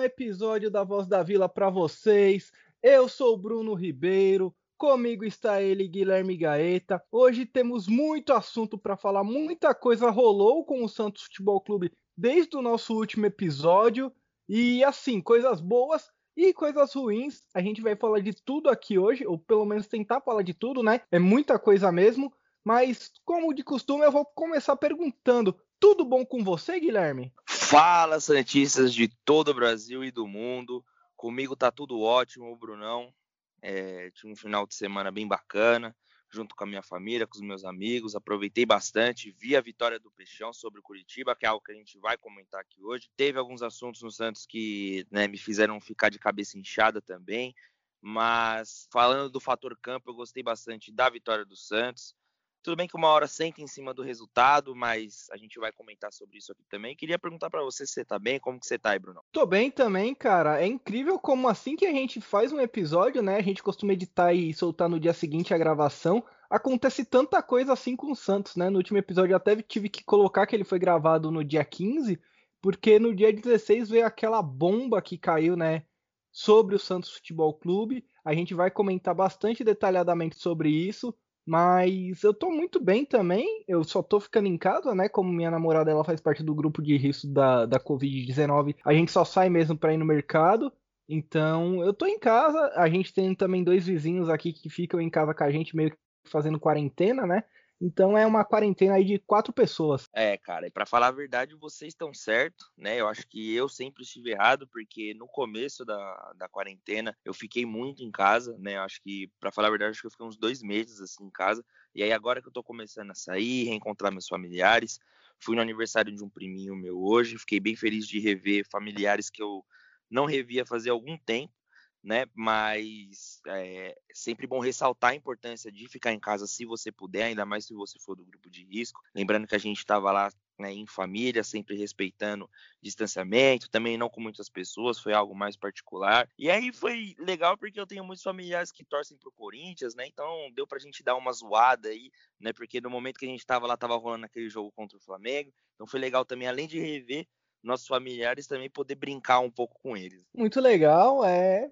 um episódio da Voz da Vila para vocês. Eu sou Bruno Ribeiro, comigo está ele, Guilherme Gaeta. Hoje temos muito assunto para falar, muita coisa rolou com o Santos Futebol Clube desde o nosso último episódio. E assim, coisas boas e coisas ruins. A gente vai falar de tudo aqui hoje, ou pelo menos tentar falar de tudo, né? É muita coisa mesmo. Mas, como de costume, eu vou começar perguntando: tudo bom com você, Guilherme? Fala, Santistas de todo o Brasil e do mundo. Comigo tá tudo ótimo, Brunão. É, tive um final de semana bem bacana, junto com a minha família, com os meus amigos. Aproveitei bastante, vi a vitória do Peixão sobre o Curitiba, que é algo que a gente vai comentar aqui hoje. Teve alguns assuntos no Santos que né, me fizeram ficar de cabeça inchada também. Mas falando do fator campo, eu gostei bastante da vitória do Santos. Tudo bem que uma hora senta em cima do resultado, mas a gente vai comentar sobre isso aqui também. Queria perguntar para você se você tá bem, como que você tá aí, Bruno? Tô bem também, cara. É incrível como assim que a gente faz um episódio, né? A gente costuma editar e soltar no dia seguinte a gravação. Acontece tanta coisa assim com o Santos, né? No último episódio eu até tive que colocar que ele foi gravado no dia 15, porque no dia 16 veio aquela bomba que caiu, né? Sobre o Santos Futebol Clube. A gente vai comentar bastante detalhadamente sobre isso. Mas eu tô muito bem também. Eu só tô ficando em casa, né? Como minha namorada ela faz parte do grupo de risco da, da Covid-19, a gente só sai mesmo para ir no mercado. Então eu tô em casa. A gente tem também dois vizinhos aqui que ficam em casa com a gente, meio que fazendo quarentena, né? Então é uma quarentena aí de quatro pessoas. É, cara, e para falar a verdade, vocês estão certo, né? Eu acho que eu sempre estive errado, porque no começo da, da quarentena eu fiquei muito em casa, né? Eu acho que, para falar a verdade, acho que eu fiquei uns dois meses assim em casa. E aí agora que eu tô começando a sair, reencontrar meus familiares, fui no aniversário de um priminho meu hoje, fiquei bem feliz de rever familiares que eu não revia fazia algum tempo né? Mas é sempre bom ressaltar a importância de ficar em casa se você puder, ainda mais se você for do grupo de risco. Lembrando que a gente estava lá né, em família, sempre respeitando distanciamento, também não com muitas pessoas, foi algo mais particular. E aí foi legal porque eu tenho muitos familiares que torcem pro Corinthians, né? Então deu pra gente dar uma zoada aí, né? Porque no momento que a gente estava lá, tava rolando aquele jogo contra o Flamengo. Então foi legal também, além de rever nossos familiares, também poder brincar um pouco com eles. Muito legal, é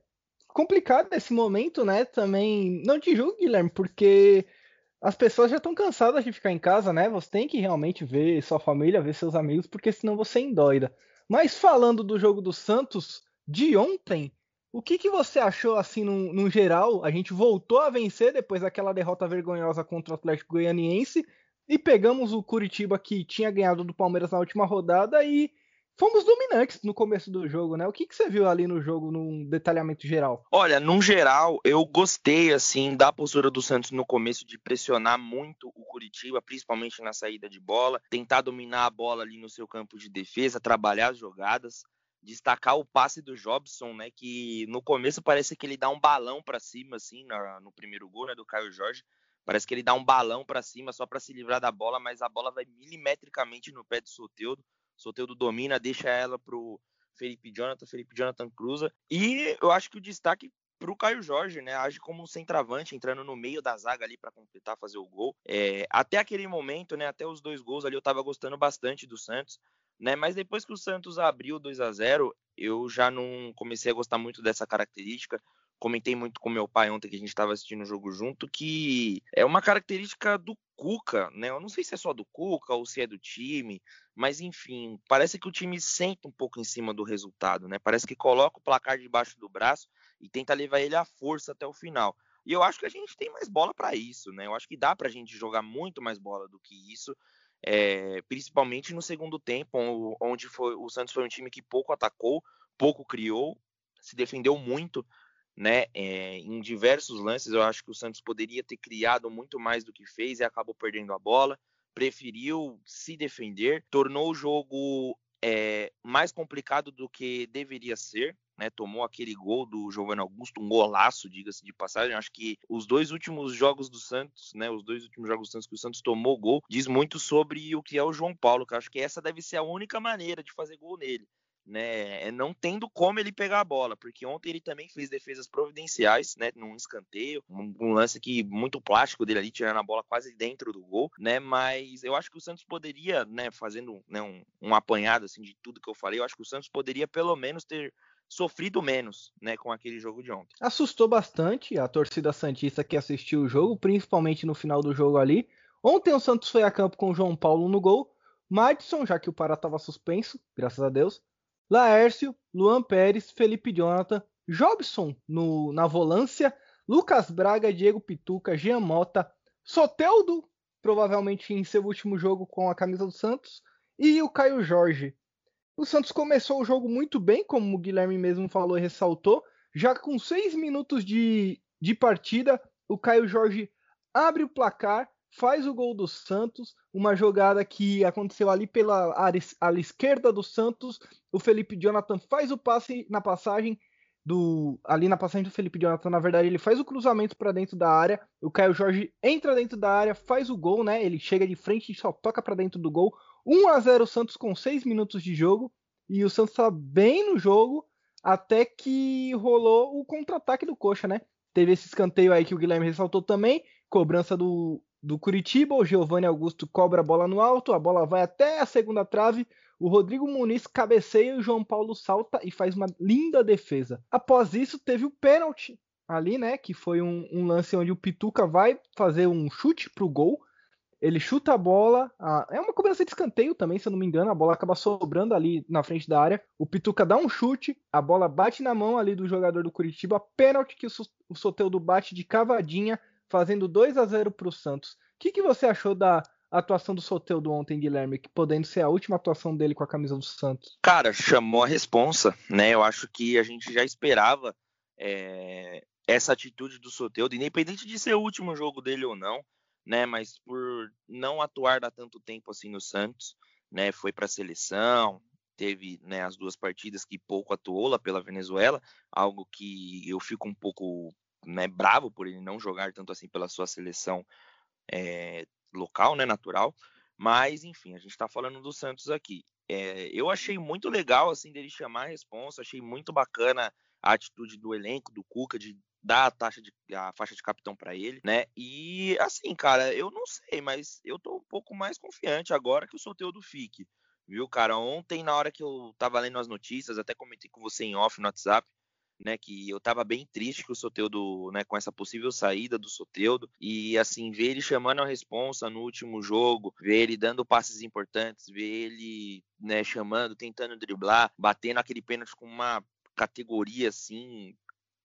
complicado nesse momento, né? Também. Não te julgo, Guilherme, porque as pessoas já estão cansadas de ficar em casa, né? Você tem que realmente ver sua família, ver seus amigos, porque senão você endoida. Mas falando do jogo do Santos de ontem, o que, que você achou assim no, no geral? A gente voltou a vencer depois daquela derrota vergonhosa contra o Atlético Goianiense e pegamos o Curitiba que tinha ganhado do Palmeiras na última rodada e fomos dominantes no começo do jogo, né? O que, que você viu ali no jogo, num detalhamento geral? Olha, no geral, eu gostei, assim, da postura do Santos no começo de pressionar muito o Curitiba, principalmente na saída de bola, tentar dominar a bola ali no seu campo de defesa, trabalhar as jogadas. Destacar o passe do Jobson, né? Que no começo parece que ele dá um balão para cima, assim, no primeiro gol, né? Do Caio Jorge. Parece que ele dá um balão para cima só para se livrar da bola, mas a bola vai milimetricamente no pé do Soteudo. Soteudo domina, deixa ela pro Felipe Jonathan, Felipe Jonathan cruza. E eu acho que o destaque para o Caio Jorge, né? Age como um centroavante, entrando no meio da zaga ali para completar, fazer o gol. É, até aquele momento, né? Até os dois gols ali, eu estava gostando bastante do Santos, né? Mas depois que o Santos abriu 2 a 0 eu já não comecei a gostar muito dessa característica comentei muito com meu pai ontem que a gente estava assistindo o jogo junto, que é uma característica do Cuca, né? Eu não sei se é só do Cuca ou se é do time, mas enfim, parece que o time senta um pouco em cima do resultado, né? Parece que coloca o placar debaixo do braço e tenta levar ele à força até o final. E eu acho que a gente tem mais bola para isso, né? Eu acho que dá para a gente jogar muito mais bola do que isso, é, principalmente no segundo tempo, onde foi, o Santos foi um time que pouco atacou, pouco criou, se defendeu muito, né? É, em diversos lances, eu acho que o Santos poderia ter criado muito mais do que fez e acabou perdendo a bola. Preferiu se defender, tornou o jogo é, mais complicado do que deveria ser. Né, tomou aquele gol do Giovanni Augusto, um golaço, diga-se de passagem. Acho que os dois últimos jogos do Santos, né, os dois últimos jogos do Santos que o Santos tomou gol, diz muito sobre o que é o João Paulo, que acho que essa deve ser a única maneira de fazer gol nele né, é não tendo como ele pegar a bola, porque ontem ele também fez defesas providenciais, né, num escanteio, um, lance que muito plástico dele ali, tirando a bola quase dentro do gol, né, mas eu acho que o Santos poderia, né, fazendo né, um, um apanhado assim de tudo que eu falei, eu acho que o Santos poderia pelo menos ter sofrido menos, né, com aquele jogo de ontem. Assustou bastante a torcida santista que assistiu o jogo, principalmente no final do jogo ali. Ontem o Santos foi a campo com o João Paulo no gol, Madison, já que o Pará estava suspenso, graças a Deus, Laércio, Luan Pérez, Felipe Jonathan, Jobson no, na volância, Lucas Braga, Diego Pituca, Jean Mota, Soteldo, provavelmente em seu último jogo com a camisa do Santos, e o Caio Jorge. O Santos começou o jogo muito bem, como o Guilherme mesmo falou e ressaltou. Já com seis minutos de, de partida, o Caio Jorge abre o placar faz o gol do Santos, uma jogada que aconteceu ali pela área, esquerda do Santos. O Felipe Jonathan faz o passe na passagem do ali na passagem do Felipe Jonathan, na verdade, ele faz o cruzamento para dentro da área. O Caio Jorge entra dentro da área, faz o gol, né? Ele chega de frente e só toca para dentro do gol. 1 a 0 o Santos com 6 minutos de jogo e o Santos tá bem no jogo até que rolou o contra-ataque do Coxa, né? Teve esse escanteio aí que o Guilherme ressaltou também, cobrança do do Curitiba, o Giovanni Augusto cobra a bola no alto, a bola vai até a segunda trave, o Rodrigo Muniz cabeceia e o João Paulo salta e faz uma linda defesa. Após isso, teve o pênalti ali, né? Que foi um, um lance onde o Pituca vai fazer um chute pro gol. Ele chuta a bola, a... é uma cobrança de escanteio também, se eu não me engano. A bola acaba sobrando ali na frente da área. O Pituca dá um chute, a bola bate na mão ali do jogador do Curitiba. Pênalti que o Soteudo bate de cavadinha fazendo 2 a 0 para o Santos. O que, que você achou da atuação do Soteldo ontem, Guilherme, que podendo ser a última atuação dele com a camisa do Santos? Cara, chamou a responsa, né? Eu acho que a gente já esperava é, essa atitude do Soteldo, independente de ser o último jogo dele ou não, né? Mas por não atuar há tanto tempo assim no Santos, né? Foi para a seleção, teve né, as duas partidas que pouco atuou lá pela Venezuela, algo que eu fico um pouco né, bravo por ele não jogar tanto assim pela sua seleção é, local, né, natural. Mas, enfim, a gente está falando do Santos aqui. É, eu achei muito legal, assim, dele chamar a responsa, achei muito bacana a atitude do elenco, do Cuca, de dar a taxa de a faixa de capitão para ele, né? E assim, cara, eu não sei, mas eu tô um pouco mais confiante agora que o sorteio do FIC. Viu, cara? Ontem, na hora que eu tava lendo as notícias, até comentei com você em off no WhatsApp, né, que eu estava bem triste com o Soteudo, né, com essa possível saída do Soteudo e assim ver ele chamando a responsa no último jogo, ver ele dando passes importantes, ver ele, né, chamando, tentando driblar, batendo aquele pênalti com uma categoria assim,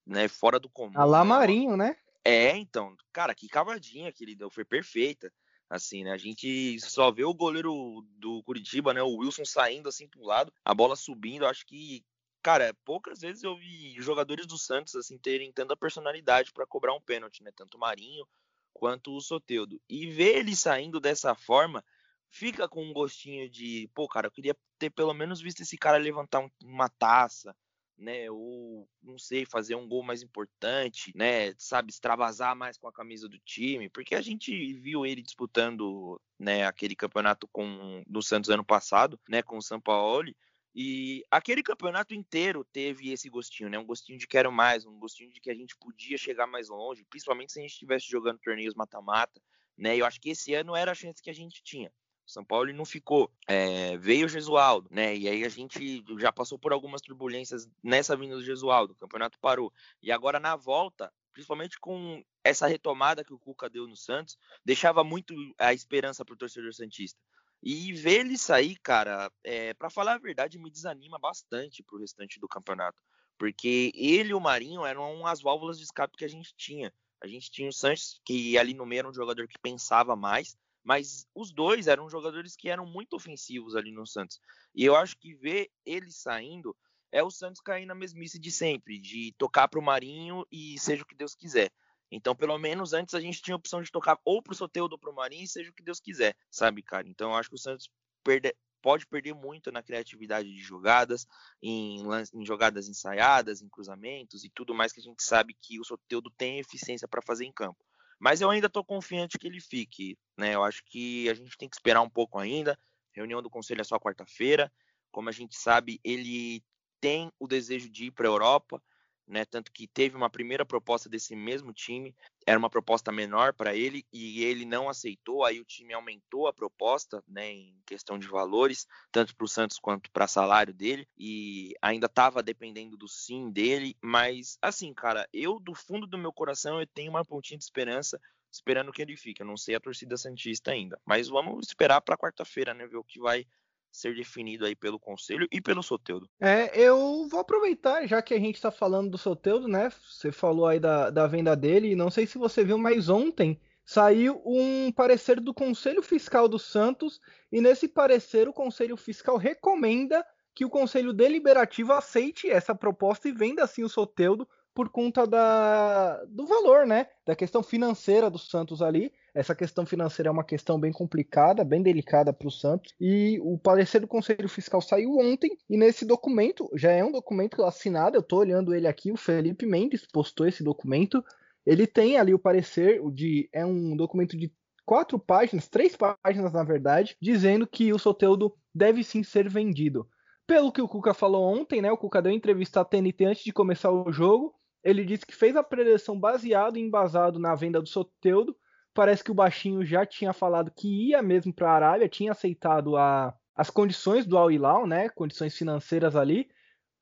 né, fora do comum. A lá né? Marinho, né? É, então, cara, que cavadinha que ele deu, foi perfeita. Assim, né? A gente só vê o goleiro do Curitiba, né? O Wilson saindo assim pro lado, a bola subindo. Acho que cara, poucas vezes eu vi jogadores do Santos assim terem tanta personalidade para cobrar um pênalti, né? Tanto o Marinho quanto o Soteudo. E ver ele saindo dessa forma fica com um gostinho de, pô, cara, eu queria ter pelo menos visto esse cara levantar um, uma taça, né? Ou não sei, fazer um gol mais importante, né? Sabe, extravasar mais com a camisa do time, porque a gente viu ele disputando, né, aquele campeonato com do Santos ano passado, né, com o São Paulo e aquele campeonato inteiro teve esse gostinho, né? Um gostinho de quero mais, um gostinho de que a gente podia chegar mais longe, principalmente se a gente estivesse jogando torneios mata-mata, né? Eu acho que esse ano era a chance que a gente tinha. O São Paulo não ficou, é, veio o Gesualdo, né? E aí a gente já passou por algumas turbulências nessa vinda do Gesualdo, o campeonato parou. E agora na volta, principalmente com essa retomada que o Cuca deu no Santos, deixava muito a esperança para o torcedor santista. E ver ele sair, cara, é, para falar a verdade, me desanima bastante pro restante do campeonato. Porque ele e o Marinho eram as válvulas de escape que a gente tinha. A gente tinha o Sanches, que ali no meio era um jogador que pensava mais, mas os dois eram jogadores que eram muito ofensivos ali no Santos. E eu acho que ver ele saindo é o Santos cair na mesmice de sempre, de tocar pro Marinho e seja o que Deus quiser. Então, pelo menos antes a gente tinha a opção de tocar ou pro Soteudo ou pro Marinho, seja o que Deus quiser, sabe, cara? Então, eu acho que o Santos perde, pode perder muito na criatividade de jogadas, em, em, jogadas ensaiadas, em cruzamentos e tudo mais que a gente sabe que o Soteudo tem eficiência para fazer em campo. Mas eu ainda estou confiante que ele fique, né? Eu acho que a gente tem que esperar um pouco ainda. Reunião do conselho é só quarta-feira. como a gente sabe, ele tem o desejo de ir para a Europa, né? Tanto que teve uma primeira proposta desse mesmo time, era uma proposta menor para ele e ele não aceitou. Aí o time aumentou a proposta, né? Em questão de valores, tanto para o Santos quanto para salário dele e ainda estava dependendo do sim dele. Mas assim, cara, eu do fundo do meu coração eu tenho uma pontinha de esperança esperando que ele fique. Eu não sei a torcida santista ainda, mas vamos esperar para quarta-feira, né? Ver o que vai ser definido aí pelo Conselho e pelo Soteudo. É, eu vou aproveitar, já que a gente está falando do Soteudo, né? Você falou aí da, da venda dele, não sei se você viu, mas ontem saiu um parecer do Conselho Fiscal do Santos, e nesse parecer o Conselho Fiscal recomenda que o Conselho Deliberativo aceite essa proposta e venda assim o Soteudo por conta da, do valor, né? Da questão financeira do Santos ali. Essa questão financeira é uma questão bem complicada, bem delicada para o Santos. E o parecer do Conselho Fiscal saiu ontem. E nesse documento, já é um documento assinado, eu estou olhando ele aqui, o Felipe Mendes postou esse documento. Ele tem ali o parecer, de é um documento de quatro páginas, três páginas na verdade, dizendo que o Soteudo deve sim ser vendido. Pelo que o Cuca falou ontem, né? O Cuca deu entrevista à TNT antes de começar o jogo ele disse que fez a preleção baseado e embasado na venda do Soteudo. Parece que o baixinho já tinha falado que ia mesmo para a Arábia, tinha aceitado a, as condições do Al Hilal, né? Condições financeiras ali.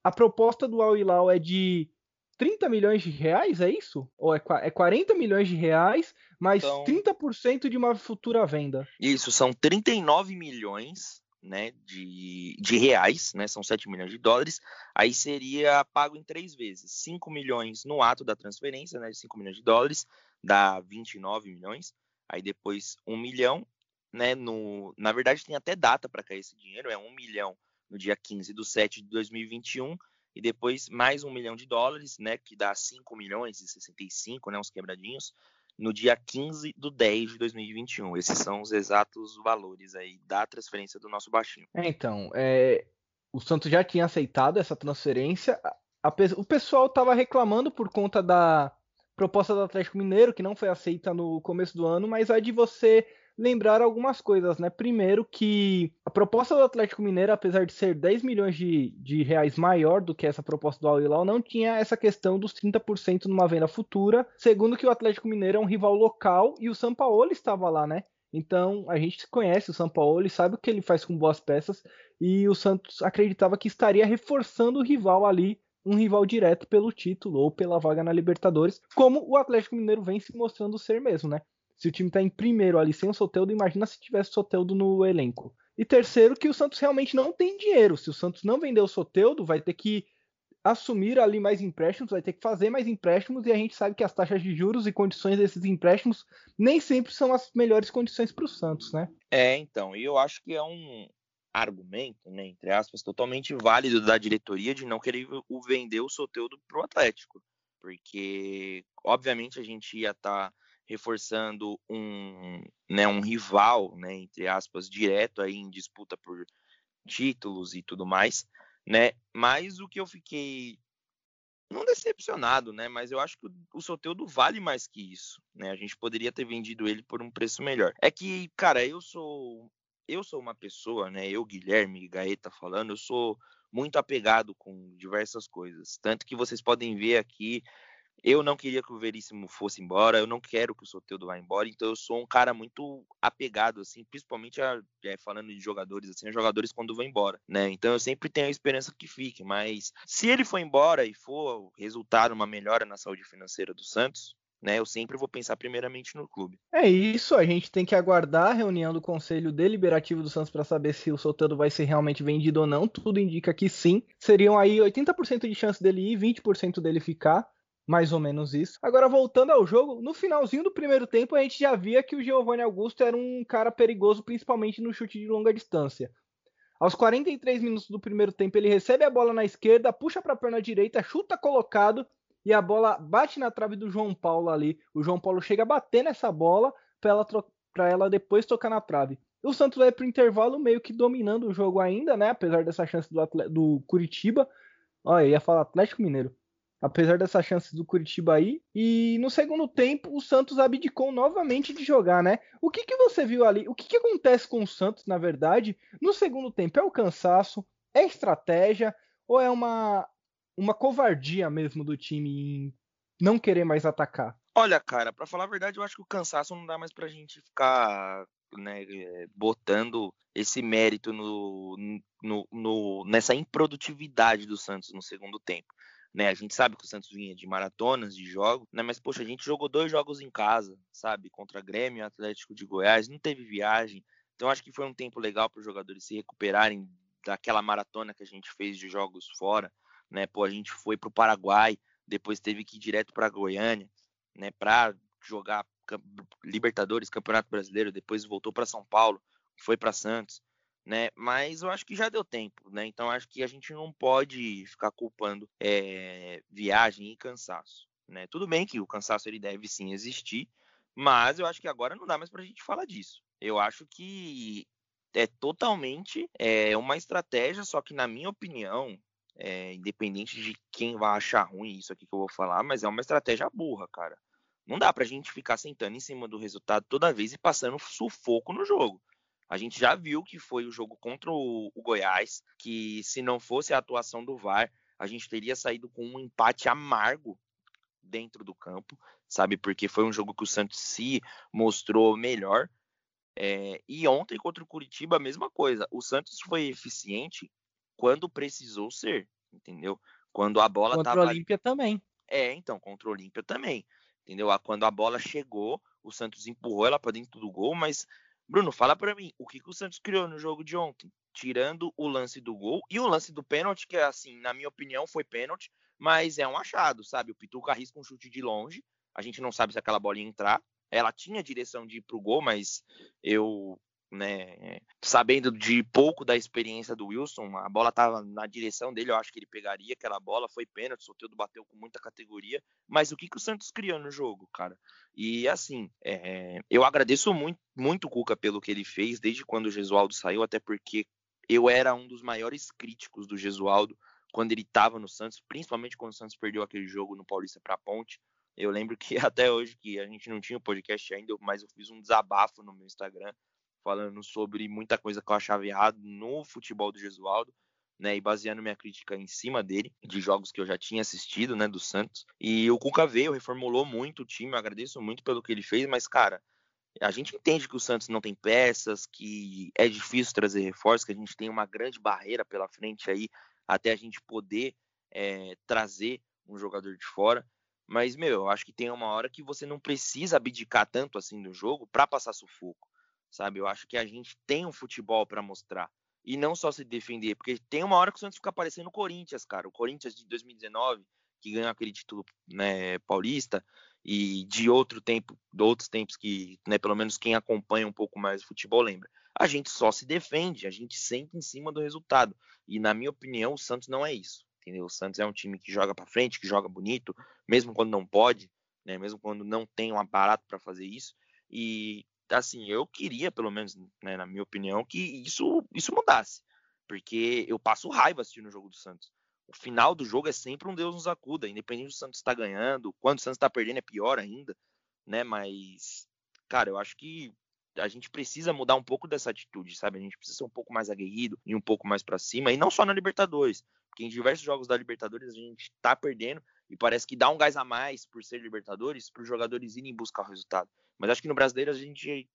A proposta do Al Hilal é de 30 milhões de reais, é isso? Ou é, é 40 milhões de reais, mais então, 30% de uma futura venda? Isso, são 39 milhões né, de, de reais, né, são 7 milhões de dólares, aí seria pago em três vezes, 5 milhões no ato da transferência, né, de 5 milhões de dólares, dá 29 milhões, aí depois 1 milhão, né, no, na verdade tem até data para cair esse dinheiro, é 1 milhão no dia 15 do 7 de 2021, e depois mais 1 milhão de dólares, né, que dá 5 milhões e 65, né, uns quebradinhos, no dia 15 do 10 de 2021. Esses são os exatos valores aí da transferência do nosso baixinho. É, então, é, o Santos já tinha aceitado essa transferência. A, a, o pessoal estava reclamando por conta da proposta do Atlético Mineiro, que não foi aceita no começo do ano, mas a de você lembrar algumas coisas, né? Primeiro que a proposta do Atlético Mineiro, apesar de ser 10 milhões de, de reais maior do que essa proposta do Al Hilal, não tinha essa questão dos 30% numa venda futura. Segundo que o Atlético Mineiro é um rival local e o São Paulo estava lá, né? Então a gente conhece o São Paulo sabe o que ele faz com boas peças e o Santos acreditava que estaria reforçando o rival ali, um rival direto pelo título ou pela vaga na Libertadores, como o Atlético Mineiro vem se mostrando ser mesmo, né? Se o time está em primeiro ali sem o Soteldo, imagina se tivesse o Soteldo no elenco. E terceiro, que o Santos realmente não tem dinheiro. Se o Santos não vender o Soteldo, vai ter que assumir ali mais empréstimos, vai ter que fazer mais empréstimos, e a gente sabe que as taxas de juros e condições desses empréstimos nem sempre são as melhores condições para o Santos, né? É, então, e eu acho que é um argumento, né, entre aspas, totalmente válido da diretoria de não querer o vender o Soteldo para o Atlético, porque obviamente a gente ia estar tá reforçando um, né, um rival, né, entre aspas, direto aí em disputa por títulos e tudo mais, né? Mas o que eu fiquei não decepcionado, né? Mas eu acho que o Soteudo vale mais que isso, né? A gente poderia ter vendido ele por um preço melhor. É que, cara, eu sou eu sou uma pessoa, né? Eu, Guilherme Gaeta falando, eu sou muito apegado com diversas coisas. Tanto que vocês podem ver aqui eu não queria que o Veríssimo fosse embora, eu não quero que o Soteldo vá embora, então eu sou um cara muito apegado, assim, principalmente a, é, falando de jogadores, assim, jogadores quando vão embora, né? Então eu sempre tenho a esperança que fique, mas se ele for embora e for resultar uma melhora na saúde financeira do Santos, né, eu sempre vou pensar primeiramente no clube. É isso, a gente tem que aguardar a reunião do Conselho Deliberativo do Santos para saber se o Soteldo vai ser realmente vendido ou não. Tudo indica que sim. Seriam aí 80% de chance dele ir, 20% dele ficar mais ou menos isso. Agora, voltando ao jogo, no finalzinho do primeiro tempo, a gente já via que o Giovanni Augusto era um cara perigoso, principalmente no chute de longa distância. Aos 43 minutos do primeiro tempo, ele recebe a bola na esquerda, puxa para a perna direita, chuta colocado e a bola bate na trave do João Paulo ali. O João Paulo chega a bater nessa bola para ela, ela depois tocar na trave. O Santos vai para o intervalo meio que dominando o jogo ainda, né? Apesar dessa chance do, do Curitiba. Olha, ia falar Atlético Mineiro apesar dessa chance do Curitiba aí. E no segundo tempo, o Santos abdicou novamente de jogar, né? O que, que você viu ali? O que, que acontece com o Santos, na verdade? No segundo tempo é o cansaço, É estratégia ou é uma, uma covardia mesmo do time em não querer mais atacar? Olha, cara, para falar a verdade, eu acho que o cansaço não dá mais pra gente ficar né, eh, botando esse mérito no, no, no, nessa improdutividade do Santos no segundo tempo. Né, a gente sabe que o Santos vinha de maratonas, de jogos, né, mas poxa, a gente jogou dois jogos em casa, sabe, contra Grêmio e Atlético de Goiás, não teve viagem, então acho que foi um tempo legal para os jogadores se recuperarem daquela maratona que a gente fez de jogos fora, né, pô, a gente foi para o Paraguai, depois teve que ir direto para Goiânia, né, para jogar Libertadores, Campeonato Brasileiro, depois voltou para São Paulo, foi para Santos, né? Mas eu acho que já deu tempo, né? Então acho que a gente não pode ficar culpando é, viagem e cansaço, né? Tudo bem que o cansaço ele deve sim existir, mas eu acho que agora não dá mais para a gente falar disso. Eu acho que é totalmente é, uma estratégia, só que na minha opinião, é, independente de quem vai achar ruim isso aqui que eu vou falar, mas é uma estratégia burra, cara. Não dá pra gente ficar sentando em cima do resultado toda vez e passando sufoco no jogo. A gente já viu que foi o jogo contra o, o Goiás, que se não fosse a atuação do VAR, a gente teria saído com um empate amargo dentro do campo, sabe? Porque foi um jogo que o Santos se mostrou melhor. É, e ontem contra o Curitiba, a mesma coisa. O Santos foi eficiente quando precisou ser, entendeu? Quando a bola contra tava. Contra o Olímpia também. É, então, contra o Olímpia também entendeu? Quando a bola chegou, o Santos empurrou ela para dentro do gol, mas Bruno, fala para mim, o que, que o Santos criou no jogo de ontem? Tirando o lance do gol e o lance do pênalti, que assim, na minha opinião, foi pênalti, mas é um achado, sabe? O Pituca arrisca um chute de longe, a gente não sabe se aquela bola ia entrar. Ela tinha direção de ir pro gol, mas eu né? Sabendo de pouco da experiência do Wilson, a bola estava na direção dele, eu acho que ele pegaria aquela bola, foi pênalti, o Soteldo bateu com muita categoria, mas o que, que o Santos criou no jogo, cara? E assim, é, eu agradeço muito, muito o Cuca pelo que ele fez desde quando o Gesualdo saiu, até porque eu era um dos maiores críticos do Gesualdo quando ele estava no Santos, principalmente quando o Santos perdeu aquele jogo no Paulista para Ponte. Eu lembro que até hoje, que a gente não tinha o podcast ainda, mas eu fiz um desabafo no meu Instagram falando sobre muita coisa que eu achava errado no futebol do Gesualdo, né, e baseando minha crítica em cima dele, de jogos que eu já tinha assistido, né, do Santos. E o Cuca veio, reformulou muito o time, eu agradeço muito pelo que ele fez, mas, cara, a gente entende que o Santos não tem peças, que é difícil trazer reforços, que a gente tem uma grande barreira pela frente aí, até a gente poder é, trazer um jogador de fora. Mas, meu, eu acho que tem uma hora que você não precisa abdicar tanto assim do jogo para passar sufoco sabe? Eu acho que a gente tem um futebol para mostrar e não só se defender, porque tem uma hora que o Santos fica parecendo o Corinthians, cara. O Corinthians de 2019, que ganhou aquele título né, paulista, e de outro tempo, de outros tempos que, né, pelo menos quem acompanha um pouco mais o futebol lembra. A gente só se defende, a gente senta em cima do resultado. E na minha opinião, o Santos não é isso. Entendeu? O Santos é um time que joga para frente, que joga bonito, mesmo quando não pode, né, mesmo quando não tem um aparato para fazer isso. E assim, eu queria, pelo menos, né, na minha opinião, que isso, isso mudasse. Porque eu passo raiva assistindo o jogo do Santos. O final do jogo é sempre um Deus nos acuda, independente do Santos estar tá ganhando, quando o Santos está perdendo é pior ainda, né? Mas, cara, eu acho que a gente precisa mudar um pouco dessa atitude, sabe? A gente precisa ser um pouco mais aguerrido e um pouco mais para cima, e não só na Libertadores, porque em diversos jogos da Libertadores a gente tá perdendo e parece que dá um gás a mais por ser Libertadores para os jogadores irem buscar o resultado. Mas acho que no brasileiro a gente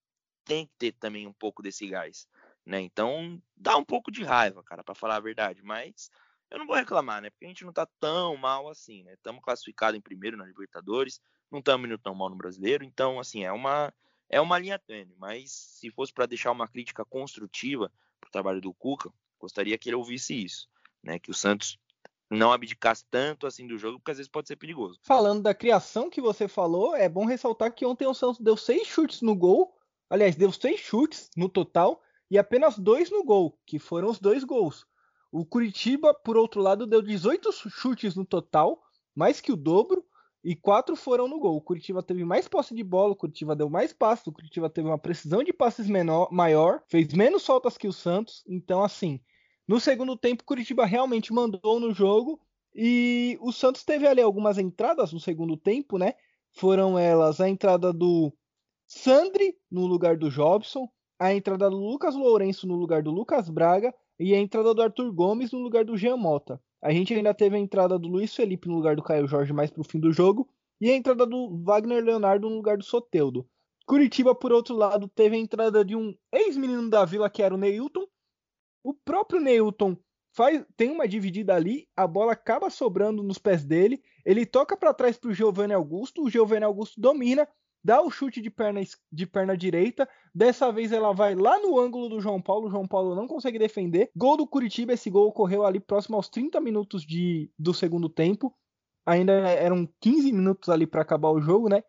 tem que ter também um pouco desse gás, né? Então dá um pouco de raiva, cara, para falar a verdade, mas eu não vou reclamar, né? Porque a gente não tá tão mal assim, né? Estamos classificados em primeiro na Libertadores, não estamos indo tão mal no brasileiro, então assim, é uma é uma linha tênue, mas se fosse para deixar uma crítica construtiva pro trabalho do Cuca, gostaria que ele ouvisse isso, né? Que o Santos não abdicasse tanto assim do jogo, porque às vezes pode ser perigoso. Falando da criação que você falou, é bom ressaltar que ontem o Santos deu seis chutes no gol, aliás, deu seis chutes no total e apenas dois no gol, que foram os dois gols. O Curitiba, por outro lado, deu 18 chutes no total, mais que o dobro, e quatro foram no gol. O Curitiba teve mais posse de bola, o Curitiba deu mais passes, o Curitiba teve uma precisão de passes menor, maior, fez menos faltas que o Santos. Então, assim, no segundo tempo, Curitiba realmente mandou no jogo e o Santos teve ali algumas entradas no segundo tempo, né? Foram elas a entrada do Sandri no lugar do Jobson, a entrada do Lucas Lourenço no lugar do Lucas Braga e a entrada do Arthur Gomes no lugar do Jean Mota. A gente ainda teve a entrada do Luiz Felipe no lugar do Caio Jorge mais pro fim do jogo e a entrada do Wagner Leonardo no lugar do Soteudo. Curitiba, por outro lado, teve a entrada de um ex-menino da Vila que era o Neilton. O próprio Neilton faz, tem uma dividida ali, a bola acaba sobrando nos pés dele, ele toca para trás para o Giovanni Augusto, o Giovanni Augusto domina, dá o chute de perna, de perna direita, dessa vez ela vai lá no ângulo do João Paulo, o João Paulo não consegue defender. Gol do Curitiba, esse gol ocorreu ali próximo aos 30 minutos de, do segundo tempo, ainda eram 15 minutos ali para acabar o jogo, né?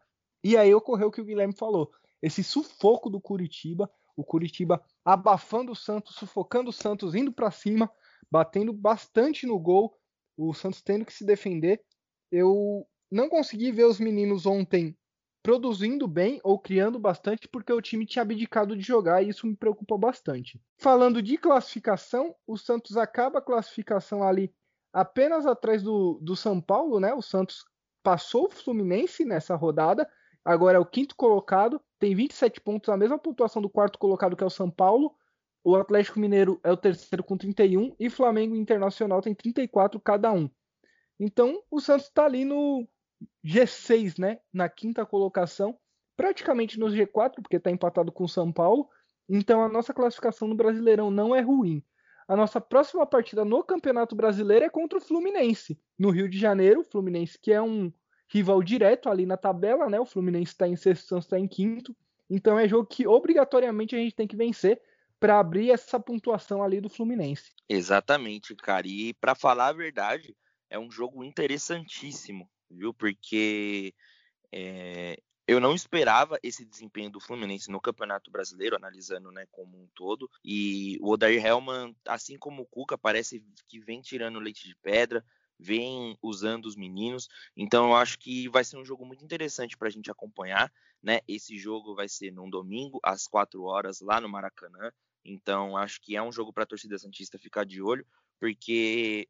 E aí ocorreu o que o Guilherme falou, esse sufoco do Curitiba, o Curitiba abafando o Santos, sufocando o Santos, indo para cima, batendo bastante no gol, o Santos tendo que se defender. Eu não consegui ver os meninos ontem produzindo bem ou criando bastante porque o time tinha abdicado de jogar e isso me preocupa bastante. Falando de classificação, o Santos acaba a classificação ali apenas atrás do, do São Paulo, né? O Santos passou o Fluminense nessa rodada, agora é o quinto colocado, tem 27 pontos, a mesma pontuação do quarto colocado que é o São Paulo. O Atlético Mineiro é o terceiro com 31 e Flamengo Internacional tem 34 cada um. Então o Santos está ali no G6, né? Na quinta colocação, praticamente no G4, porque está empatado com o São Paulo. Então a nossa classificação no Brasileirão não é ruim. A nossa próxima partida no Campeonato Brasileiro é contra o Fluminense, no Rio de Janeiro. Fluminense que é um rival direto ali na tabela, né? O Fluminense está em sexto, o Santos está em quinto. Então é jogo que obrigatoriamente a gente tem que vencer para abrir essa pontuação ali do Fluminense. Exatamente, cara. E para falar a verdade, é um jogo interessantíssimo, viu? Porque é, eu não esperava esse desempenho do Fluminense no Campeonato Brasileiro, analisando né, como um todo. E o Odair Hellman, assim como o Cuca, parece que vem tirando leite de pedra, vem usando os meninos. Então eu acho que vai ser um jogo muito interessante para a gente acompanhar. Né? Esse jogo vai ser num domingo, às 4 horas, lá no Maracanã. Então, acho que é um jogo para a torcida Santista ficar de olho, porque,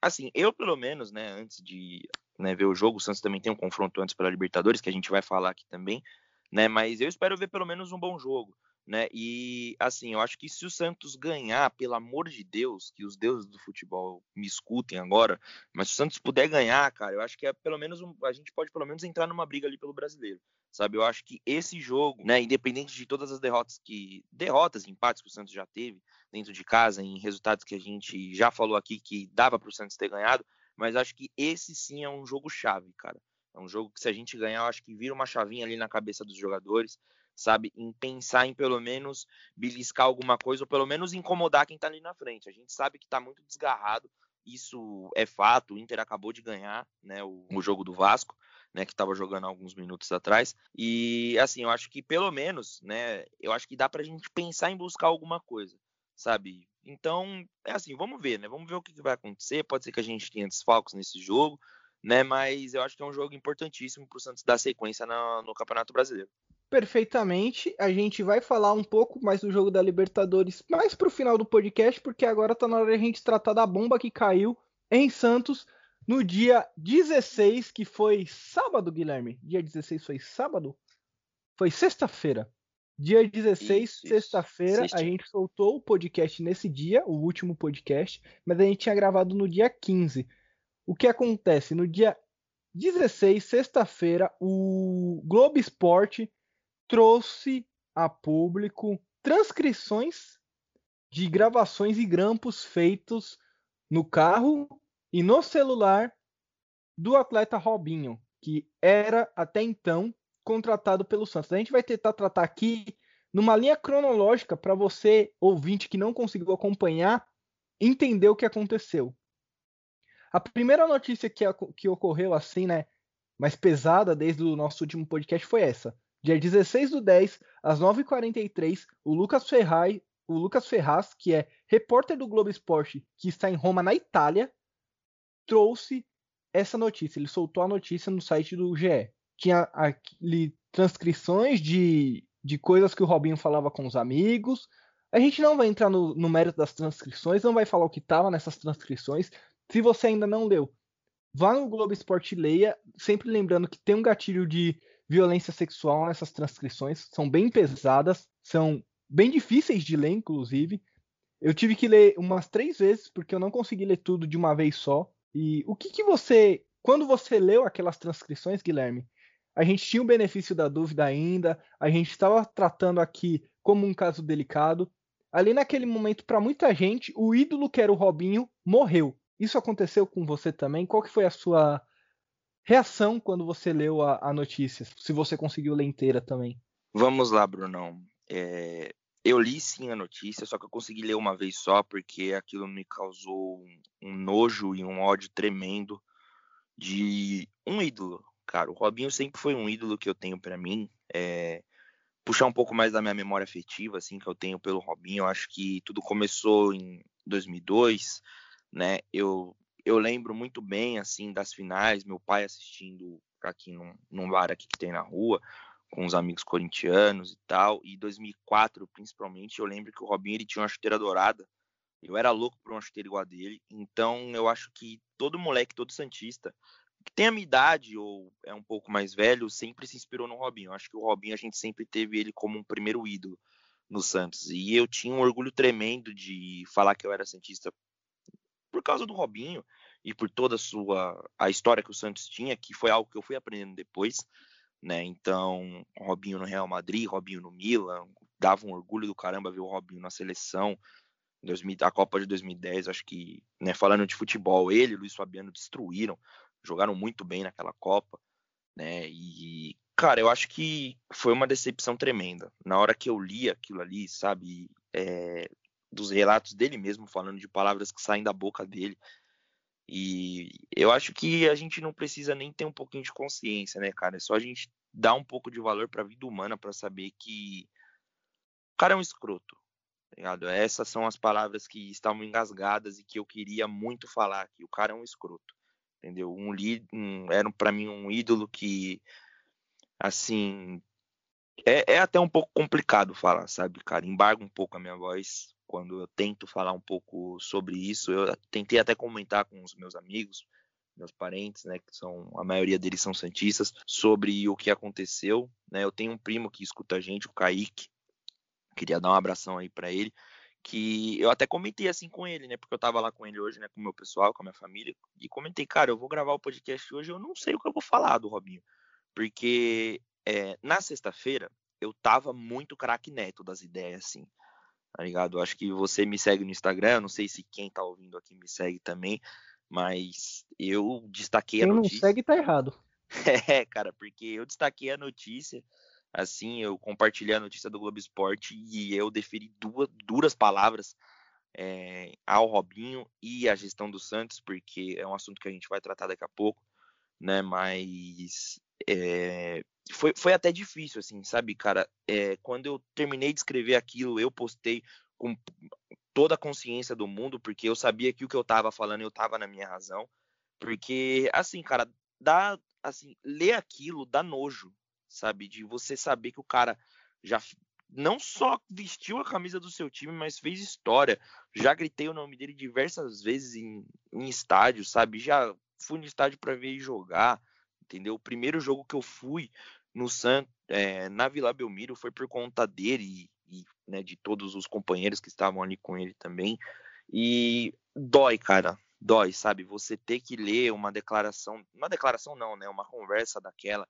assim, eu pelo menos, né, antes de né, ver o jogo, o Santos também tem um confronto antes pela Libertadores, que a gente vai falar aqui também, né, mas eu espero ver pelo menos um bom jogo. Né? E assim, eu acho que se o Santos ganhar, pelo amor de Deus, que os deuses do futebol me escutem agora, mas se o Santos puder ganhar, cara, eu acho que é pelo menos um, a gente pode pelo menos entrar numa briga ali pelo brasileiro sabe? Eu acho que esse jogo, né, independente de todas as derrotas que derrotas, empates que o Santos já teve dentro de casa, em resultados que a gente já falou aqui que dava para o Santos ter ganhado, mas acho que esse sim é um jogo chave, cara. É um jogo que se a gente ganhar, eu acho que vira uma chavinha ali na cabeça dos jogadores, sabe? Em pensar em pelo menos beliscar alguma coisa ou pelo menos incomodar quem tá ali na frente. A gente sabe que tá muito desgarrado, isso é fato. O Inter acabou de ganhar, né, o, o jogo do Vasco né, que estava jogando alguns minutos atrás. E assim, eu acho que pelo menos, né, eu acho que dá para a gente pensar em buscar alguma coisa, sabe? Então, é assim, vamos ver, né? Vamos ver o que, que vai acontecer. Pode ser que a gente tenha desfalques nesse jogo, né? Mas eu acho que é um jogo importantíssimo para o Santos dar sequência no, no Campeonato Brasileiro perfeitamente. A gente vai falar um pouco mais do jogo da Libertadores mais para o final do podcast, porque agora está na hora de a gente tratar da bomba que caiu em Santos no dia 16, que foi sábado, Guilherme. Dia 16 foi sábado? Foi sexta-feira. Dia 16, sexta-feira, a gente soltou o podcast nesse dia, o último podcast, mas a gente tinha gravado no dia 15. O que acontece? No dia 16, sexta-feira, o Globo Esporte trouxe a público transcrições de gravações e grampos feitos no carro e no celular do atleta Robinho, que era até então contratado pelo Santos. A gente vai tentar tratar aqui numa linha cronológica para você, ouvinte que não conseguiu acompanhar, entender o que aconteceu. A primeira notícia que, que ocorreu assim, né, mais pesada desde o nosso último podcast foi essa. Dia 16 do 10, às 9h43, o Lucas Ferraz, o Lucas Ferraz, que é repórter do Globo Esporte, que está em Roma, na Itália, trouxe essa notícia. Ele soltou a notícia no site do GE. Tinha ali transcrições de, de coisas que o Robinho falava com os amigos. A gente não vai entrar no, no mérito das transcrições, não vai falar o que estava nessas transcrições. Se você ainda não leu, vá no Globo Esporte e leia, sempre lembrando que tem um gatilho de violência sexual nessas transcrições, são bem pesadas, são bem difíceis de ler, inclusive. Eu tive que ler umas três vezes, porque eu não consegui ler tudo de uma vez só. E o que, que você. Quando você leu aquelas transcrições, Guilherme, a gente tinha o benefício da dúvida ainda, a gente estava tratando aqui como um caso delicado. Ali naquele momento, para muita gente, o ídolo que era o Robinho morreu. Isso aconteceu com você também? Qual que foi a sua reação quando você leu a, a notícia? Se você conseguiu ler inteira também. Vamos lá, Brunão. É, eu li sim a notícia, só que eu consegui ler uma vez só, porque aquilo me causou um, um nojo e um ódio tremendo de um ídolo. Cara, o Robinho sempre foi um ídolo que eu tenho para mim. É, puxar um pouco mais da minha memória afetiva, assim, que eu tenho pelo Robinho. Eu acho que tudo começou em 2002, né? Eu, eu lembro muito bem, assim, das finais, meu pai assistindo aqui num, num bar aqui que tem na rua, com os amigos corintianos e tal. E 2004, principalmente, eu lembro que o Robinho ele tinha uma chuteira dourada. Eu era louco por uma chuteira igual a dele. Então, eu acho que todo moleque, todo santista, que tem a minha idade ou é um pouco mais velho, sempre se inspirou no Robinho. Eu acho que o Robinho a gente sempre teve ele como um primeiro ídolo no Santos. E eu tinha um orgulho tremendo de falar que eu era santista por causa do Robinho e por toda a sua a história que o Santos tinha, que foi algo que eu fui aprendendo depois né? Então, Robinho no Real Madrid, Robinho no Milan, dava um orgulho do caramba ver o Robinho na seleção. 2000, a Copa de 2010, acho que, né, falando de futebol, ele e Luiz Fabiano destruíram, jogaram muito bem naquela Copa, né? E, cara, eu acho que foi uma decepção tremenda. Na hora que eu li aquilo ali, sabe, é, dos relatos dele mesmo, falando de palavras que saem da boca dele, e eu acho que a gente não precisa nem ter um pouquinho de consciência, né, cara? É só a gente dar um pouco de valor para a vida humana para saber que o cara é um escroto. Tá ligado? Essas são as palavras que estavam engasgadas e que eu queria muito falar aqui. O cara é um escroto. Entendeu? Um, um era para mim um ídolo que assim é, é até um pouco complicado falar, sabe, cara? Embarga um pouco a minha voz quando eu tento falar um pouco sobre isso. Eu tentei até comentar com os meus amigos, meus parentes, né, que são a maioria deles são santistas, sobre o que aconteceu, né? Eu tenho um primo que escuta a gente, o Kaique. Queria dar um abração aí para ele, que eu até comentei assim com ele, né? Porque eu tava lá com ele hoje, né, com o meu pessoal, com a minha família, e comentei, cara, eu vou gravar o podcast hoje, eu não sei o que eu vou falar do Robinho, porque é, na sexta-feira eu tava muito craque neto das ideias, assim tá ligado? Acho que você me segue no Instagram, eu não sei se quem tá ouvindo aqui me segue também, mas eu destaquei quem a notícia. Quem não segue tá errado. É, cara, porque eu destaquei a notícia, assim, eu compartilhei a notícia do Globo Esporte e eu deferi duas, duras palavras é, ao Robinho e à gestão do Santos, porque é um assunto que a gente vai tratar daqui a pouco, né? Mas é, foi, foi até difícil, assim, sabe, cara? É, quando eu terminei de escrever aquilo, eu postei com toda a consciência do mundo, porque eu sabia que o que eu tava falando, eu tava na minha razão. Porque, assim, cara, dá, assim, ler aquilo dá nojo, sabe? De você saber que o cara já não só vestiu a camisa do seu time, mas fez história. Já gritei o nome dele diversas vezes em, em estádio, sabe? Já fui no estádio para ver ele jogar entendeu? O primeiro jogo que eu fui no San, é, na Vila Belmiro foi por conta dele e, né, de todos os companheiros que estavam ali com ele também. E dói, cara, dói, sabe? Você ter que ler uma declaração, uma declaração não, né? Uma conversa daquela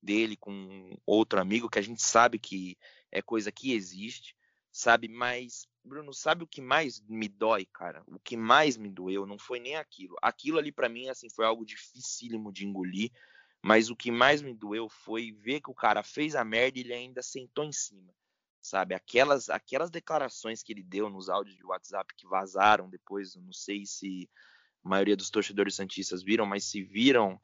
dele com outro amigo que a gente sabe que é coisa que existe, sabe? Mas Bruno, sabe o que mais me dói, cara? O que mais me doeu não foi nem aquilo. Aquilo ali para mim assim foi algo dificílimo de engolir mas o que mais me doeu foi ver que o cara fez a merda e ele ainda sentou em cima. Sabe? Aquelas, aquelas declarações que ele deu nos áudios de WhatsApp que vazaram depois, não sei se a maioria dos torcedores santistas viram, mas se viram.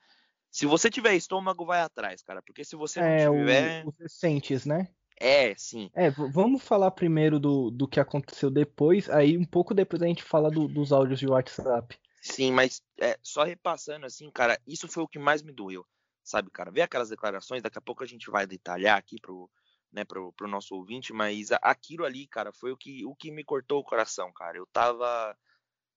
Se você tiver estômago, vai atrás, cara. Porque se você é, não tiver. Os recentes, né? É, sim. É, vamos falar primeiro do, do que aconteceu depois, aí um pouco depois a gente fala do, dos áudios de WhatsApp. Sim, mas é, só repassando assim, cara, isso foi o que mais me doeu sabe, cara? Ver aquelas declarações, daqui a pouco a gente vai detalhar aqui pro, né, pro, pro nosso ouvinte, mas aquilo ali, cara, foi o que, o que me cortou o coração, cara. Eu tava,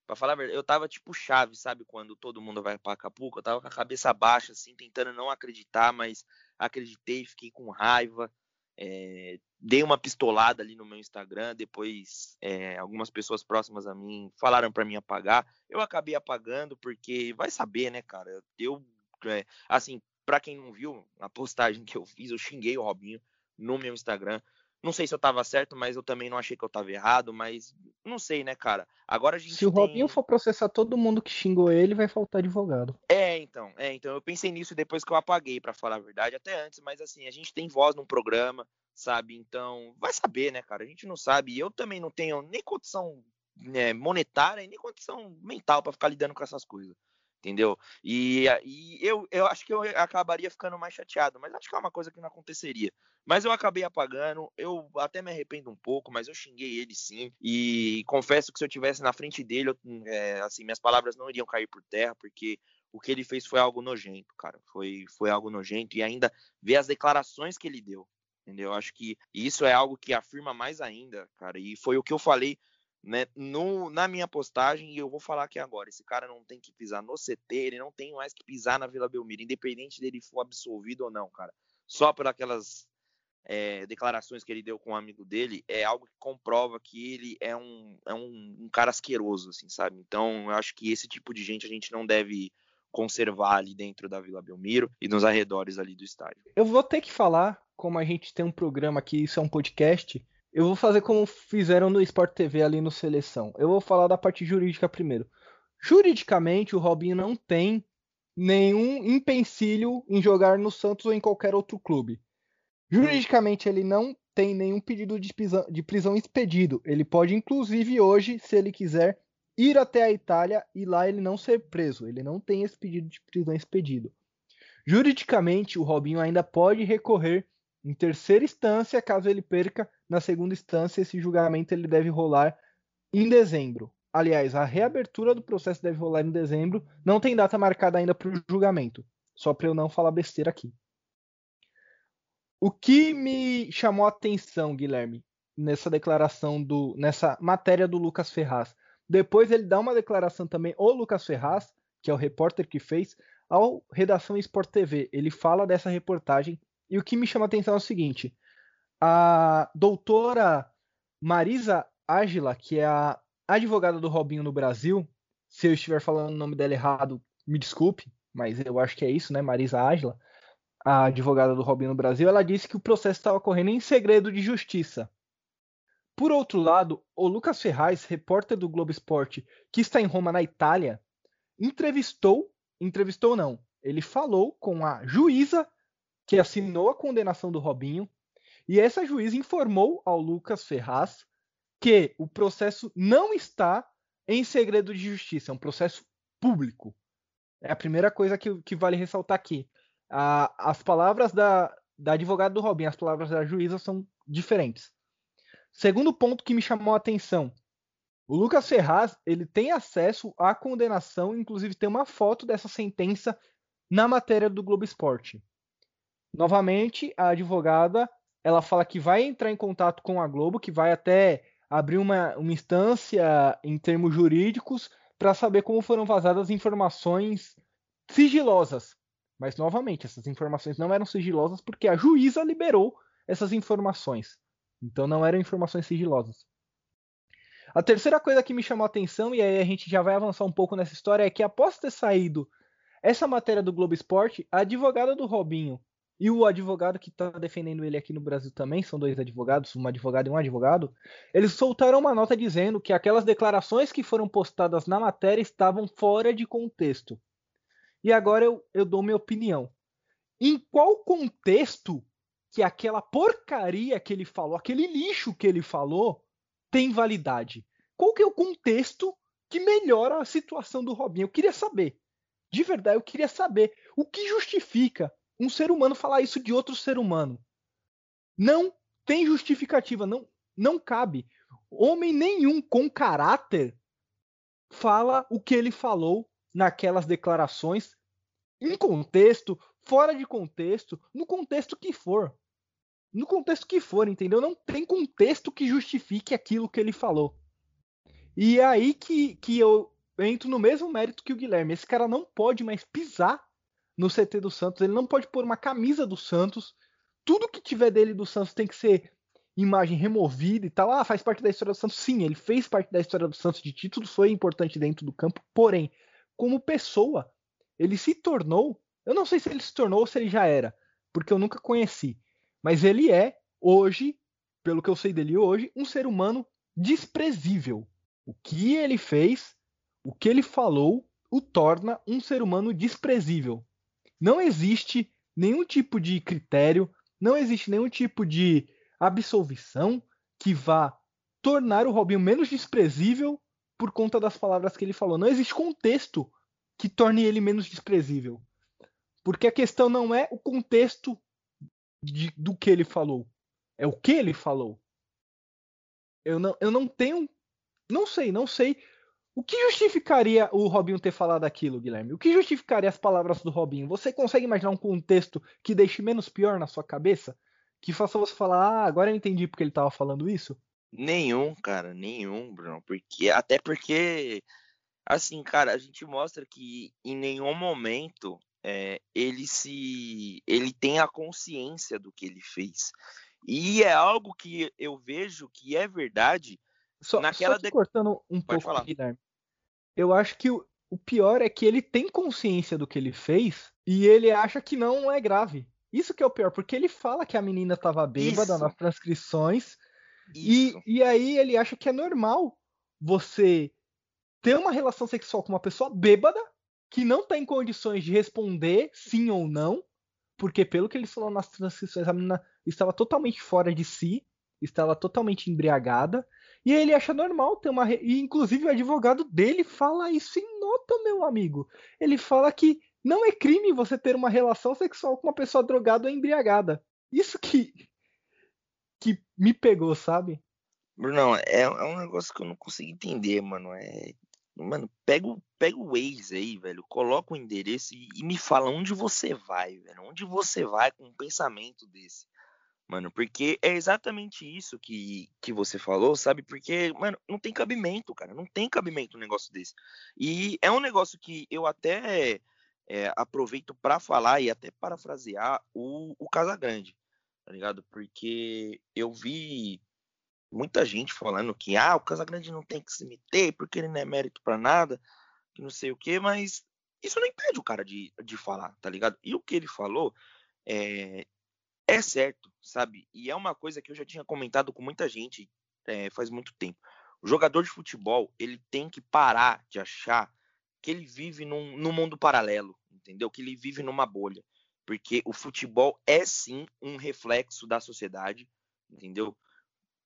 pra falar a verdade, eu tava tipo chave, sabe, quando todo mundo vai pra Acapulco, eu tava com a cabeça baixa, assim, tentando não acreditar, mas acreditei, fiquei com raiva. É, dei uma pistolada ali no meu Instagram, depois é, algumas pessoas próximas a mim falaram para mim apagar. Eu acabei apagando porque vai saber, né, cara? Eu, é, assim, para quem não viu a postagem que eu fiz, eu xinguei o Robinho no meu Instagram. Não sei se eu tava certo, mas eu também não achei que eu tava errado, mas não sei, né, cara? Agora a gente Se o tem... Robinho for processar todo mundo que xingou ele, vai faltar advogado. É, então, é, então eu pensei nisso depois que eu apaguei, para falar a verdade, até antes, mas assim, a gente tem voz num programa, sabe? Então, vai saber, né, cara? A gente não sabe. E eu também não tenho nem condição né, monetária e nem condição mental para ficar lidando com essas coisas entendeu? E, e eu, eu acho que eu acabaria ficando mais chateado, mas acho que é uma coisa que não aconteceria. Mas eu acabei apagando, eu até me arrependo um pouco, mas eu xinguei ele sim. E confesso que se eu tivesse na frente dele, eu, é, assim, minhas palavras não iriam cair por terra, porque o que ele fez foi algo nojento, cara. Foi, foi algo nojento. E ainda ver as declarações que ele deu, entendeu? Acho que isso é algo que afirma mais ainda, cara. E foi o que eu falei né, no, na minha postagem, e eu vou falar aqui agora, esse cara não tem que pisar no CT, ele não tem mais que pisar na Vila Belmiro, independente dele for absolvido ou não, cara. Só por aquelas é, declarações que ele deu com um amigo dele, é algo que comprova que ele é um, é um, um cara asqueroso, assim, sabe? Então, eu acho que esse tipo de gente a gente não deve conservar ali dentro da Vila Belmiro e nos arredores ali do estádio. Eu vou ter que falar, como a gente tem um programa aqui, isso é um podcast, eu vou fazer como fizeram no Sport TV ali no Seleção. Eu vou falar da parte jurídica primeiro. Juridicamente, o Robinho não tem nenhum empecilho em jogar no Santos ou em qualquer outro clube. Juridicamente, ele não tem nenhum pedido de prisão, de prisão expedido. Ele pode, inclusive, hoje, se ele quiser, ir até a Itália e lá ele não ser preso. Ele não tem esse pedido de prisão expedido. Juridicamente, o Robinho ainda pode recorrer em terceira instância, caso ele perca, na segunda instância, esse julgamento ele deve rolar em dezembro. Aliás, a reabertura do processo deve rolar em dezembro. Não tem data marcada ainda para o julgamento. Só para eu não falar besteira aqui. O que me chamou a atenção, Guilherme, nessa declaração do, nessa matéria do Lucas Ferraz. Depois ele dá uma declaração também, o Lucas Ferraz, que é o repórter que fez, ao Redação Sport TV. Ele fala dessa reportagem e o que me chama a atenção é o seguinte: a doutora Marisa Ágila, que é a advogada do Robinho no Brasil, se eu estiver falando o nome dela errado, me desculpe, mas eu acho que é isso, né? Marisa Ágila, a advogada do Robinho no Brasil, ela disse que o processo estava correndo em segredo de justiça. Por outro lado, o Lucas Ferraz, repórter do Globo Esporte, que está em Roma, na Itália, entrevistou, entrevistou não, ele falou com a juíza que assinou a condenação do Robinho, e essa juíza informou ao Lucas Ferraz que o processo não está em segredo de justiça, é um processo público. É a primeira coisa que, que vale ressaltar aqui. A, as palavras da, da advogada do Robinho, as palavras da juíza são diferentes. Segundo ponto que me chamou a atenção, o Lucas Ferraz ele tem acesso à condenação, inclusive tem uma foto dessa sentença na matéria do Globo Esporte. Novamente, a advogada ela fala que vai entrar em contato com a Globo, que vai até abrir uma, uma instância em termos jurídicos para saber como foram vazadas informações sigilosas. Mas, novamente, essas informações não eram sigilosas porque a juíza liberou essas informações. Então, não eram informações sigilosas. A terceira coisa que me chamou a atenção, e aí a gente já vai avançar um pouco nessa história, é que após ter saído essa matéria do Globo Esporte, a advogada do Robinho e o advogado que está defendendo ele aqui no Brasil também, são dois advogados, um advogado e um advogado, eles soltaram uma nota dizendo que aquelas declarações que foram postadas na matéria estavam fora de contexto. E agora eu, eu dou minha opinião. Em qual contexto que aquela porcaria que ele falou, aquele lixo que ele falou, tem validade? Qual que é o contexto que melhora a situação do Robinho? Eu queria saber. De verdade, eu queria saber o que justifica um ser humano falar isso de outro ser humano. Não tem justificativa, não, não cabe. Homem nenhum com caráter fala o que ele falou naquelas declarações, em contexto, fora de contexto, no contexto que for. No contexto que for, entendeu? Não tem contexto que justifique aquilo que ele falou. E é aí que, que eu entro no mesmo mérito que o Guilherme. Esse cara não pode mais pisar no CT do Santos. Ele não pode pôr uma camisa do Santos tudo que tiver dele do Santos tem que ser imagem removida e tal. Ah, faz parte da história do Santos. Sim, ele fez parte da história do Santos de títulos, foi importante dentro do campo, porém, como pessoa, ele se tornou. Eu não sei se ele se tornou ou se ele já era, porque eu nunca conheci. Mas ele é, hoje, pelo que eu sei dele hoje, um ser humano desprezível. O que ele fez, o que ele falou, o torna um ser humano desprezível. Não existe nenhum tipo de critério, não existe nenhum tipo de absolvição que vá tornar o Robinho menos desprezível por conta das palavras que ele falou. Não existe contexto que torne ele menos desprezível. Porque a questão não é o contexto de, do que ele falou, é o que ele falou. Eu não, eu não tenho não sei, não sei. O que justificaria o Robinho ter falado aquilo, Guilherme? O que justificaria as palavras do Robinho? Você consegue imaginar um contexto que deixe menos pior na sua cabeça? Que faça você falar, ah, agora eu entendi porque ele estava falando isso? Nenhum, cara, nenhum, Bruno. Porque, até porque, assim, cara, a gente mostra que em nenhum momento é, ele se. ele tem a consciência do que ele fez. E é algo que eu vejo que é verdade só, Naquela só te de... cortando um Pode pouco, falar. Guilherme. Eu acho que o, o pior é que ele tem consciência do que ele fez e ele acha que não é grave. Isso que é o pior, porque ele fala que a menina estava bêbada Isso. nas transcrições e, e aí ele acha que é normal você ter uma relação sexual com uma pessoa bêbada que não está em condições de responder sim ou não, porque pelo que ele falou nas transcrições, a menina estava totalmente fora de si, estava totalmente embriagada, e ele acha normal ter uma. E inclusive o advogado dele fala isso em nota, meu amigo. Ele fala que não é crime você ter uma relação sexual com uma pessoa drogada ou embriagada. Isso que. que me pegou, sabe? Brunão, é, é um negócio que eu não consigo entender, mano. É. Mano, pega, pega o Waze aí, velho. Coloca o endereço e, e me fala onde você vai, velho. Onde você vai com um pensamento desse mano, porque é exatamente isso que, que você falou, sabe? Porque, mano, não tem cabimento, cara, não tem cabimento um negócio desse. E é um negócio que eu até é, aproveito para falar e até parafrasear o, o Casagrande, tá ligado? Porque eu vi muita gente falando que, ah, o Casagrande não tem que se meter porque ele não é mérito para nada, que não sei o quê, mas isso não impede o cara de, de falar, tá ligado? E o que ele falou, é, é certo, sabe? E é uma coisa que eu já tinha comentado com muita gente é, faz muito tempo. O jogador de futebol, ele tem que parar de achar que ele vive num, num mundo paralelo, entendeu? Que ele vive numa bolha. Porque o futebol é sim um reflexo da sociedade, entendeu?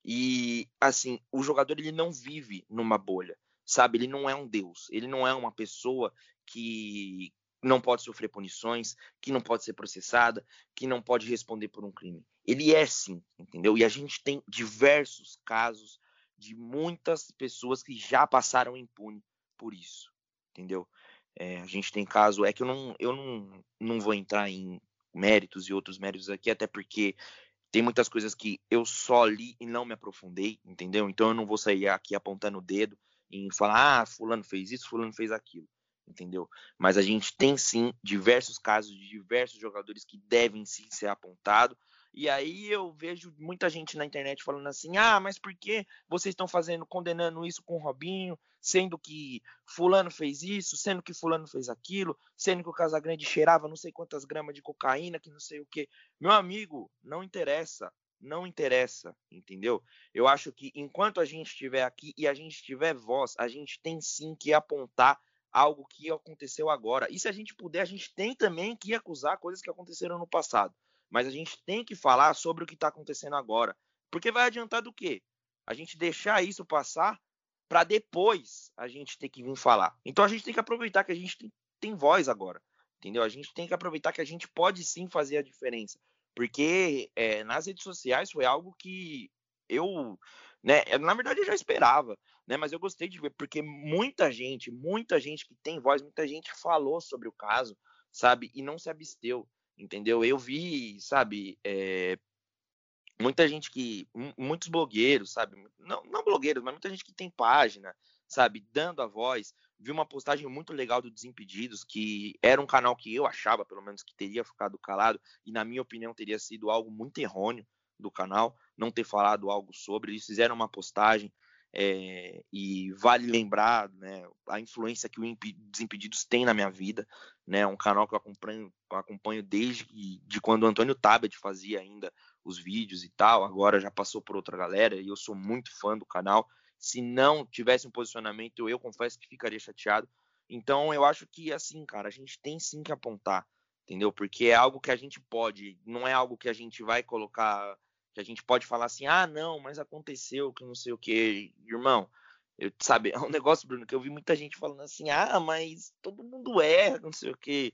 E assim, o jogador ele não vive numa bolha, sabe? Ele não é um deus, ele não é uma pessoa que não pode sofrer punições, que não pode ser processada, que não pode responder por um crime. Ele é sim, entendeu? E a gente tem diversos casos de muitas pessoas que já passaram impune por isso, entendeu? É, a gente tem caso, é que eu não, eu não, não vou entrar em méritos e outros méritos aqui, até porque tem muitas coisas que eu só li e não me aprofundei, entendeu? Então eu não vou sair aqui apontando o dedo e falar, ah, fulano fez isso, fulano fez aquilo entendeu? Mas a gente tem sim diversos casos de diversos jogadores que devem sim ser apontados. E aí eu vejo muita gente na internet falando assim: "Ah, mas por que vocês estão fazendo condenando isso com o Robinho, sendo que fulano fez isso, sendo que fulano fez aquilo, sendo que o Casagrande cheirava não sei quantas gramas de cocaína, que não sei o que". Meu amigo, não interessa não interessa, entendeu? Eu acho que enquanto a gente estiver aqui e a gente tiver voz, a gente tem sim que apontar algo que aconteceu agora. E se a gente puder, a gente tem também que acusar coisas que aconteceram no passado. Mas a gente tem que falar sobre o que está acontecendo agora. Porque vai adiantar do quê? A gente deixar isso passar para depois a gente ter que vir falar. Então a gente tem que aproveitar que a gente tem, tem voz agora. Entendeu? A gente tem que aproveitar que a gente pode sim fazer a diferença. Porque é, nas redes sociais foi algo que eu né? Na verdade, eu já esperava, né? Mas eu gostei de ver, porque muita gente, muita gente que tem voz, muita gente falou sobre o caso, sabe? E não se absteu, entendeu? Eu vi, sabe, é, muita gente que. Muitos blogueiros, sabe? Não, não blogueiros, mas muita gente que tem página, sabe? Dando a voz, vi uma postagem muito legal do Desimpedidos, que era um canal que eu achava, pelo menos, que teria ficado calado, e na minha opinião teria sido algo muito errôneo do canal, não ter falado algo sobre. Eles fizeram uma postagem é, e vale lembrar né, a influência que o Desimpedidos tem na minha vida. Né, um canal que eu acompanho, acompanho desde de quando o Antônio Tabet fazia ainda os vídeos e tal. Agora já passou por outra galera e eu sou muito fã do canal. Se não tivesse um posicionamento, eu confesso que ficaria chateado. Então eu acho que assim, cara, a gente tem sim que apontar, entendeu? Porque é algo que a gente pode, não é algo que a gente vai colocar que a gente pode falar assim, ah, não, mas aconteceu que não sei o que, irmão. Eu, sabe, é um negócio, Bruno, que eu vi muita gente falando assim, ah, mas todo mundo erra, não sei o que.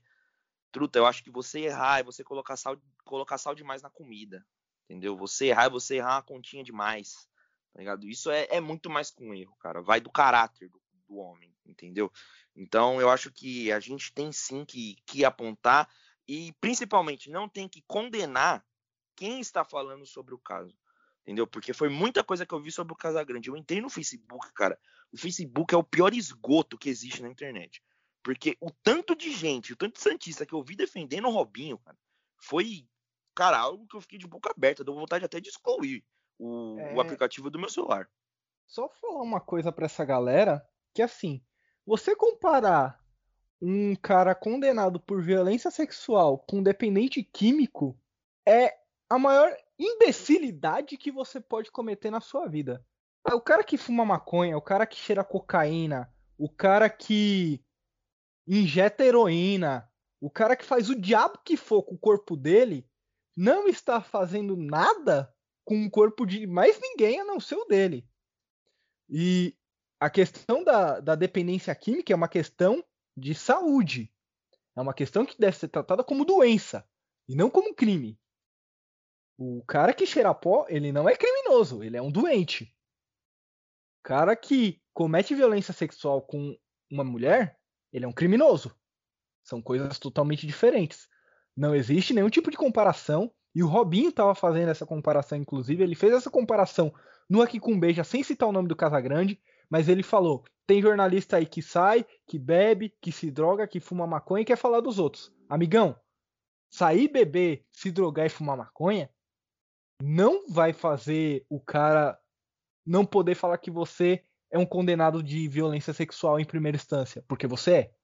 Truta, eu acho que você errar é você colocar sal, colocar sal demais na comida, entendeu? Você errar é você errar uma continha demais, tá ligado? Isso é, é muito mais que um erro, cara. Vai do caráter do, do homem, entendeu? Então, eu acho que a gente tem sim que, que apontar e, principalmente, não tem que condenar quem está falando sobre o caso. Entendeu? Porque foi muita coisa que eu vi sobre o Casagrande. Eu entrei no Facebook, cara. O Facebook é o pior esgoto que existe na internet. Porque o tanto de gente, o tanto de Santista que eu vi defendendo o Robinho, cara, foi, cara, algo que eu fiquei de boca aberta. Deu vontade até de excluir o, é... o aplicativo do meu celular. Só falar uma coisa para essa galera, que assim, você comparar um cara condenado por violência sexual com um dependente químico é a maior imbecilidade que você pode cometer na sua vida. O cara que fuma maconha, o cara que cheira cocaína, o cara que injeta heroína, o cara que faz o diabo que for com o corpo dele, não está fazendo nada com o corpo de mais ninguém a não ser o dele. E a questão da, da dependência química é uma questão de saúde. É uma questão que deve ser tratada como doença e não como crime. O cara que cheira pó, ele não é criminoso, ele é um doente. O cara que comete violência sexual com uma mulher, ele é um criminoso. São coisas totalmente diferentes. Não existe nenhum tipo de comparação. E o Robinho estava fazendo essa comparação, inclusive. Ele fez essa comparação no Aqui com Beija, sem citar o nome do Casagrande. Mas ele falou: tem jornalista aí que sai, que bebe, que se droga, que fuma maconha e quer falar dos outros. Amigão, sair, beber, se drogar e fumar maconha não vai fazer o cara não poder falar que você é um condenado de violência sexual em primeira instância, porque você é.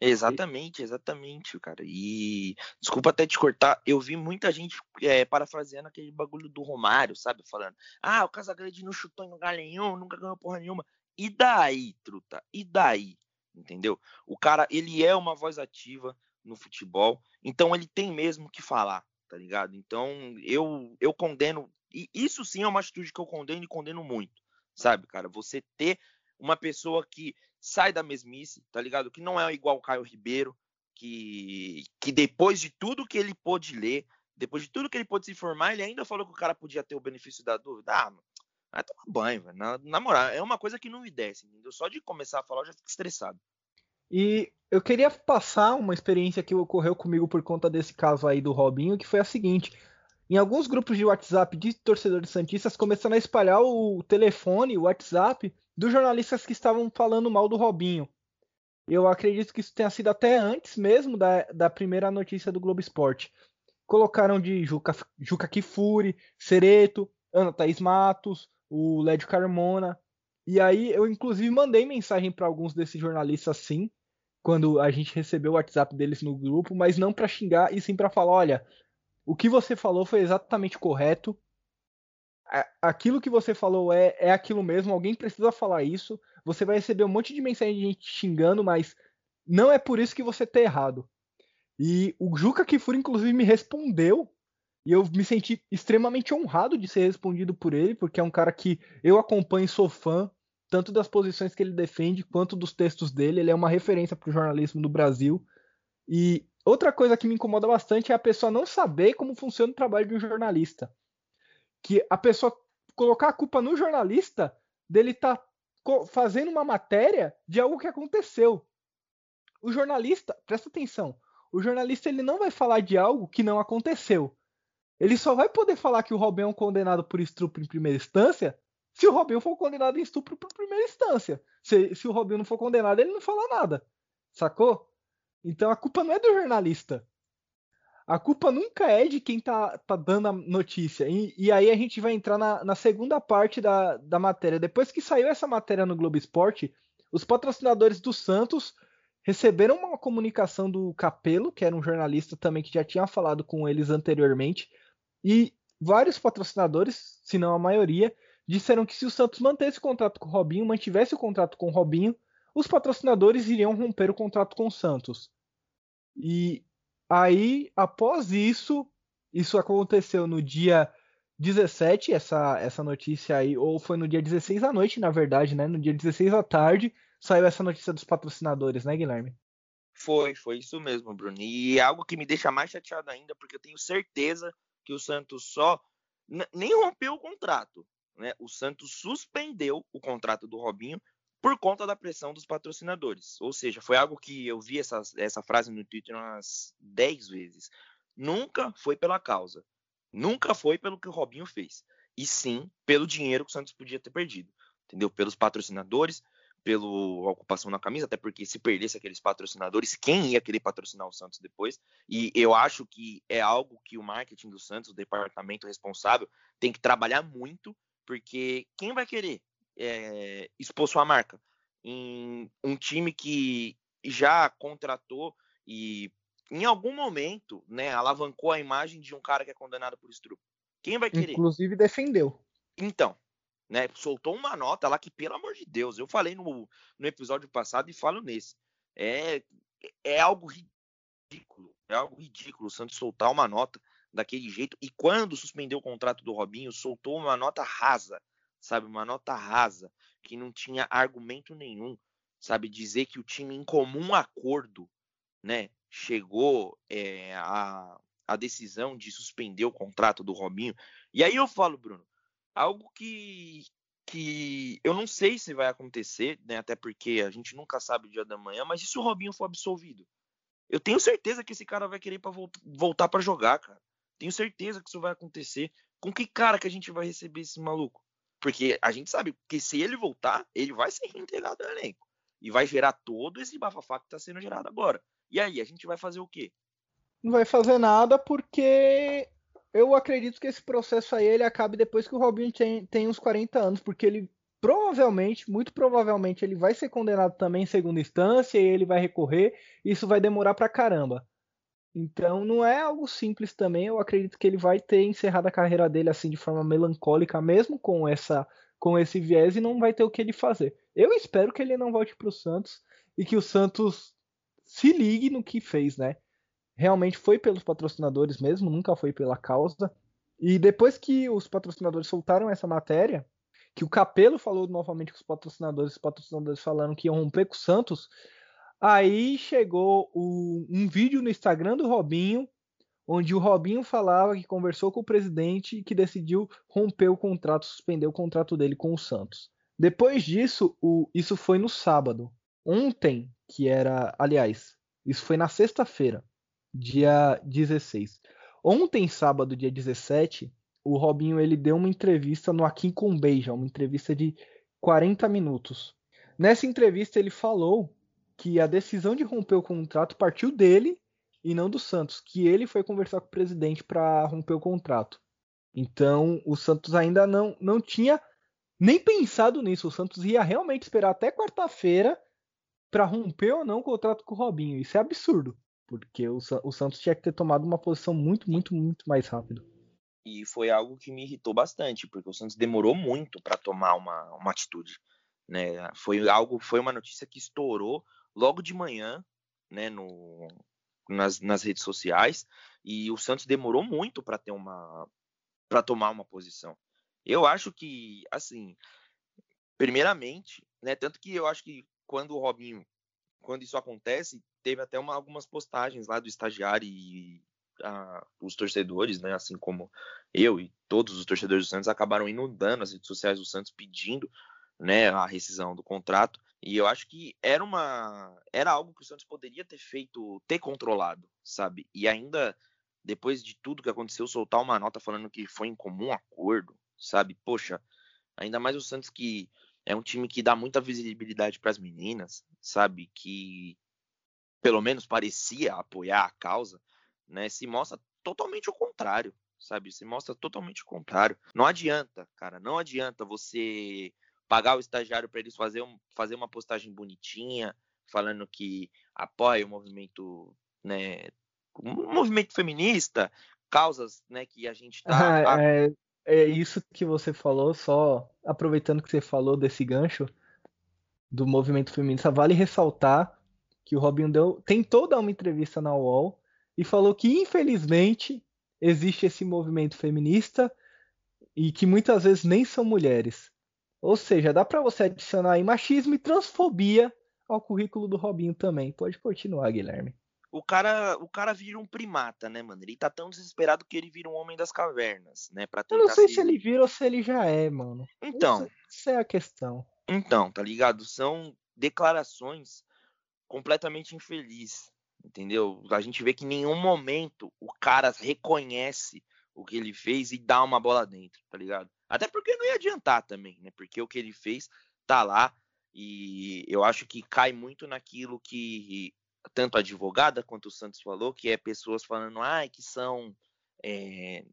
Exatamente, exatamente, cara. E desculpa até te cortar, eu vi muita gente é, parafraseando aquele bagulho do Romário, sabe? Falando, ah, o Casagrande não chutou em lugar nenhum, nunca ganhou porra nenhuma. E daí, truta? E daí? Entendeu? O cara, ele é uma voz ativa no futebol, então ele tem mesmo que falar tá ligado? Então, eu eu condeno, e isso sim é uma atitude que eu condeno e condeno muito, sabe, cara? Você ter uma pessoa que sai da mesmice, tá ligado? Que não é igual o Caio Ribeiro, que, que depois de tudo que ele pôde ler, depois de tudo que ele pôde se informar, ele ainda falou que o cara podia ter o benefício da dúvida. Ah, mano, vai tomar banho, velho. Na, na moral, é uma coisa que não me desce, entendeu? Só de começar a falar eu já fico estressado. E eu queria passar uma experiência que ocorreu comigo por conta desse caso aí do Robinho, que foi a seguinte. Em alguns grupos de WhatsApp de torcedores santistas começaram a espalhar o telefone, o WhatsApp, dos jornalistas que estavam falando mal do Robinho. Eu acredito que isso tenha sido até antes mesmo da, da primeira notícia do Globo Esporte. Colocaram de Juca, Juca Kifuri, Cereto, Ana Thaís Matos, o Lédio Carmona. E aí eu inclusive mandei mensagem para alguns desses jornalistas sim, quando a gente recebeu o WhatsApp deles no grupo, mas não para xingar e sim para falar, olha, o que você falou foi exatamente correto. Aquilo que você falou é, é aquilo mesmo, alguém precisa falar isso. Você vai receber um monte de mensagem de gente xingando, mas não é por isso que você tá errado. E o Juca Kifuri, inclusive, me respondeu. E eu me senti extremamente honrado de ser respondido por ele, porque é um cara que eu acompanho e sou fã tanto das posições que ele defende quanto dos textos dele. Ele é uma referência para o jornalismo do Brasil. E outra coisa que me incomoda bastante é a pessoa não saber como funciona o trabalho de um jornalista. Que a pessoa colocar a culpa no jornalista dele tá fazendo uma matéria de algo que aconteceu. O jornalista, presta atenção, o jornalista ele não vai falar de algo que não aconteceu. Ele só vai poder falar que o Robin é um condenado por estupro em primeira instância se o Robinho for condenado em estupro por primeira instância. Se, se o Robinho não for condenado, ele não fala nada. Sacou? Então a culpa não é do jornalista. A culpa nunca é de quem tá, tá dando a notícia. E, e aí a gente vai entrar na, na, segunda parte da, da matéria. Depois que saiu essa matéria no Globo Esporte, os patrocinadores do Santos receberam uma comunicação do Capelo, que era um jornalista também que já tinha falado com eles anteriormente, e vários patrocinadores, se não a maioria, disseram que se o Santos mantesse o contrato com o Robinho, mantivesse o contrato com o Robinho, os patrocinadores iriam romper o contrato com o Santos. E aí, após isso, isso aconteceu no dia 17, essa, essa notícia aí, ou foi no dia 16 à noite, na verdade, né? No dia 16 à tarde, saiu essa notícia dos patrocinadores, né, Guilherme? Foi, foi isso mesmo, Bruno. E é algo que me deixa mais chateado ainda, porque eu tenho certeza que o Santos só nem rompeu o contrato, né? O Santos suspendeu o contrato do Robinho por conta da pressão dos patrocinadores. Ou seja, foi algo que eu vi essa, essa frase no Twitter umas 10 vezes. Nunca foi pela causa. Nunca foi pelo que o Robinho fez. E sim pelo dinheiro que o Santos podia ter perdido. Entendeu? Pelos patrocinadores, pela ocupação na camisa, até porque se perdesse aqueles patrocinadores, quem ia querer patrocinar o Santos depois? E eu acho que é algo que o marketing do Santos, o departamento responsável, tem que trabalhar muito, porque quem vai querer é, expor sua marca em um time que já contratou e em algum momento, né, alavancou a imagem de um cara que é condenado por estupro. Quem vai querer? Inclusive defendeu. Então, né, soltou uma nota lá que, pelo amor de Deus, eu falei no, no episódio passado e falo nesse. É, é algo ridículo. É algo ridículo o Santos soltar uma nota daquele jeito. E quando suspendeu o contrato do Robinho, soltou uma nota rasa sabe? Uma nota rasa, que não tinha argumento nenhum, sabe? Dizer que o time em comum acordo, né, chegou é, a, a decisão de suspender o contrato do Robinho. E aí eu falo, Bruno, algo que, que eu não sei se vai acontecer, né, até porque a gente nunca sabe o dia da manhã, mas e se o Robinho for absolvido? Eu tenho certeza que esse cara vai querer pra voltar para jogar, cara. Tenho certeza que isso vai acontecer. Com que cara que a gente vai receber esse maluco? Porque a gente sabe que se ele voltar, ele vai ser reintegrado no elenco. E vai gerar todo esse bafafá que está sendo gerado agora. E aí, a gente vai fazer o quê? Não vai fazer nada porque eu acredito que esse processo aí ele acabe depois que o Robinho tem, tem uns 40 anos, porque ele provavelmente, muito provavelmente, ele vai ser condenado também em segunda instância e ele vai recorrer. Isso vai demorar pra caramba. Então não é algo simples também. Eu acredito que ele vai ter encerrado a carreira dele assim de forma melancólica, mesmo com essa com esse viés e não vai ter o que ele fazer. Eu espero que ele não volte para o Santos e que o Santos se ligue no que fez, né? Realmente foi pelos patrocinadores mesmo, nunca foi pela causa. E depois que os patrocinadores soltaram essa matéria, que o Capelo falou novamente com os patrocinadores, os patrocinadores falaram que iam romper com o Santos, Aí chegou o, um vídeo no Instagram do Robinho, onde o Robinho falava que conversou com o presidente e que decidiu romper o contrato, suspender o contrato dele com o Santos. Depois disso, o, isso foi no sábado. Ontem, que era, aliás, isso foi na sexta-feira, dia 16. Ontem, sábado, dia 17, o Robinho ele deu uma entrevista no Aqui com Beija, uma entrevista de 40 minutos. Nessa entrevista ele falou que a decisão de romper o contrato partiu dele e não do Santos, que ele foi conversar com o presidente para romper o contrato. Então, o Santos ainda não, não tinha nem pensado nisso. O Santos ia realmente esperar até quarta-feira para romper ou não o contrato com o Robinho. Isso é absurdo, porque o, o Santos tinha que ter tomado uma posição muito, muito, muito mais rápido. E foi algo que me irritou bastante, porque o Santos demorou muito para tomar uma, uma atitude. Né? Foi algo, foi uma notícia que estourou logo de manhã, né, no, nas, nas redes sociais, e o Santos demorou muito para ter uma para tomar uma posição. Eu acho que, assim, primeiramente, né, tanto que eu acho que quando o Robinho, quando isso acontece, teve até uma, algumas postagens lá do estagiário e a, os torcedores, né, assim como eu e todos os torcedores do Santos acabaram inundando as redes sociais do Santos pedindo, né, a rescisão do contrato. E eu acho que era uma era algo que o Santos poderia ter feito, ter controlado, sabe? E ainda depois de tudo que aconteceu, soltar uma nota falando que foi em comum acordo, sabe? Poxa, Ainda mais o Santos que é um time que dá muita visibilidade para as meninas, sabe? Que pelo menos parecia apoiar a causa, né? Se mostra totalmente o contrário, sabe? Se mostra totalmente o contrário. Não adianta, cara, não adianta você pagar o estagiário para eles fazer, um, fazer uma postagem bonitinha, falando que apoia o movimento, né, um movimento feminista, causas, né, que a gente tá ah, é, é isso que você falou, só aproveitando que você falou desse gancho do movimento feminista, vale ressaltar que o Robinho deu, tentou dar uma entrevista na UOL e falou que infelizmente existe esse movimento feminista e que muitas vezes nem são mulheres. Ou seja, dá para você adicionar aí machismo e transfobia ao currículo do Robinho também. Pode continuar, Guilherme. O cara, o cara vira um primata, né, mano? Ele tá tão desesperado que ele vira um homem das cavernas, né? Pra Eu não sei se... se ele vira ou se ele já é, mano. Então. Essa é a questão. Então, tá ligado? São declarações completamente infelizes, entendeu? A gente vê que em nenhum momento o cara reconhece o que ele fez e dá uma bola dentro, tá ligado? Até porque não ia adiantar também, né? Porque o que ele fez tá lá e eu acho que cai muito naquilo que tanto a advogada quanto o Santos falou, que é pessoas falando, ah, que são é,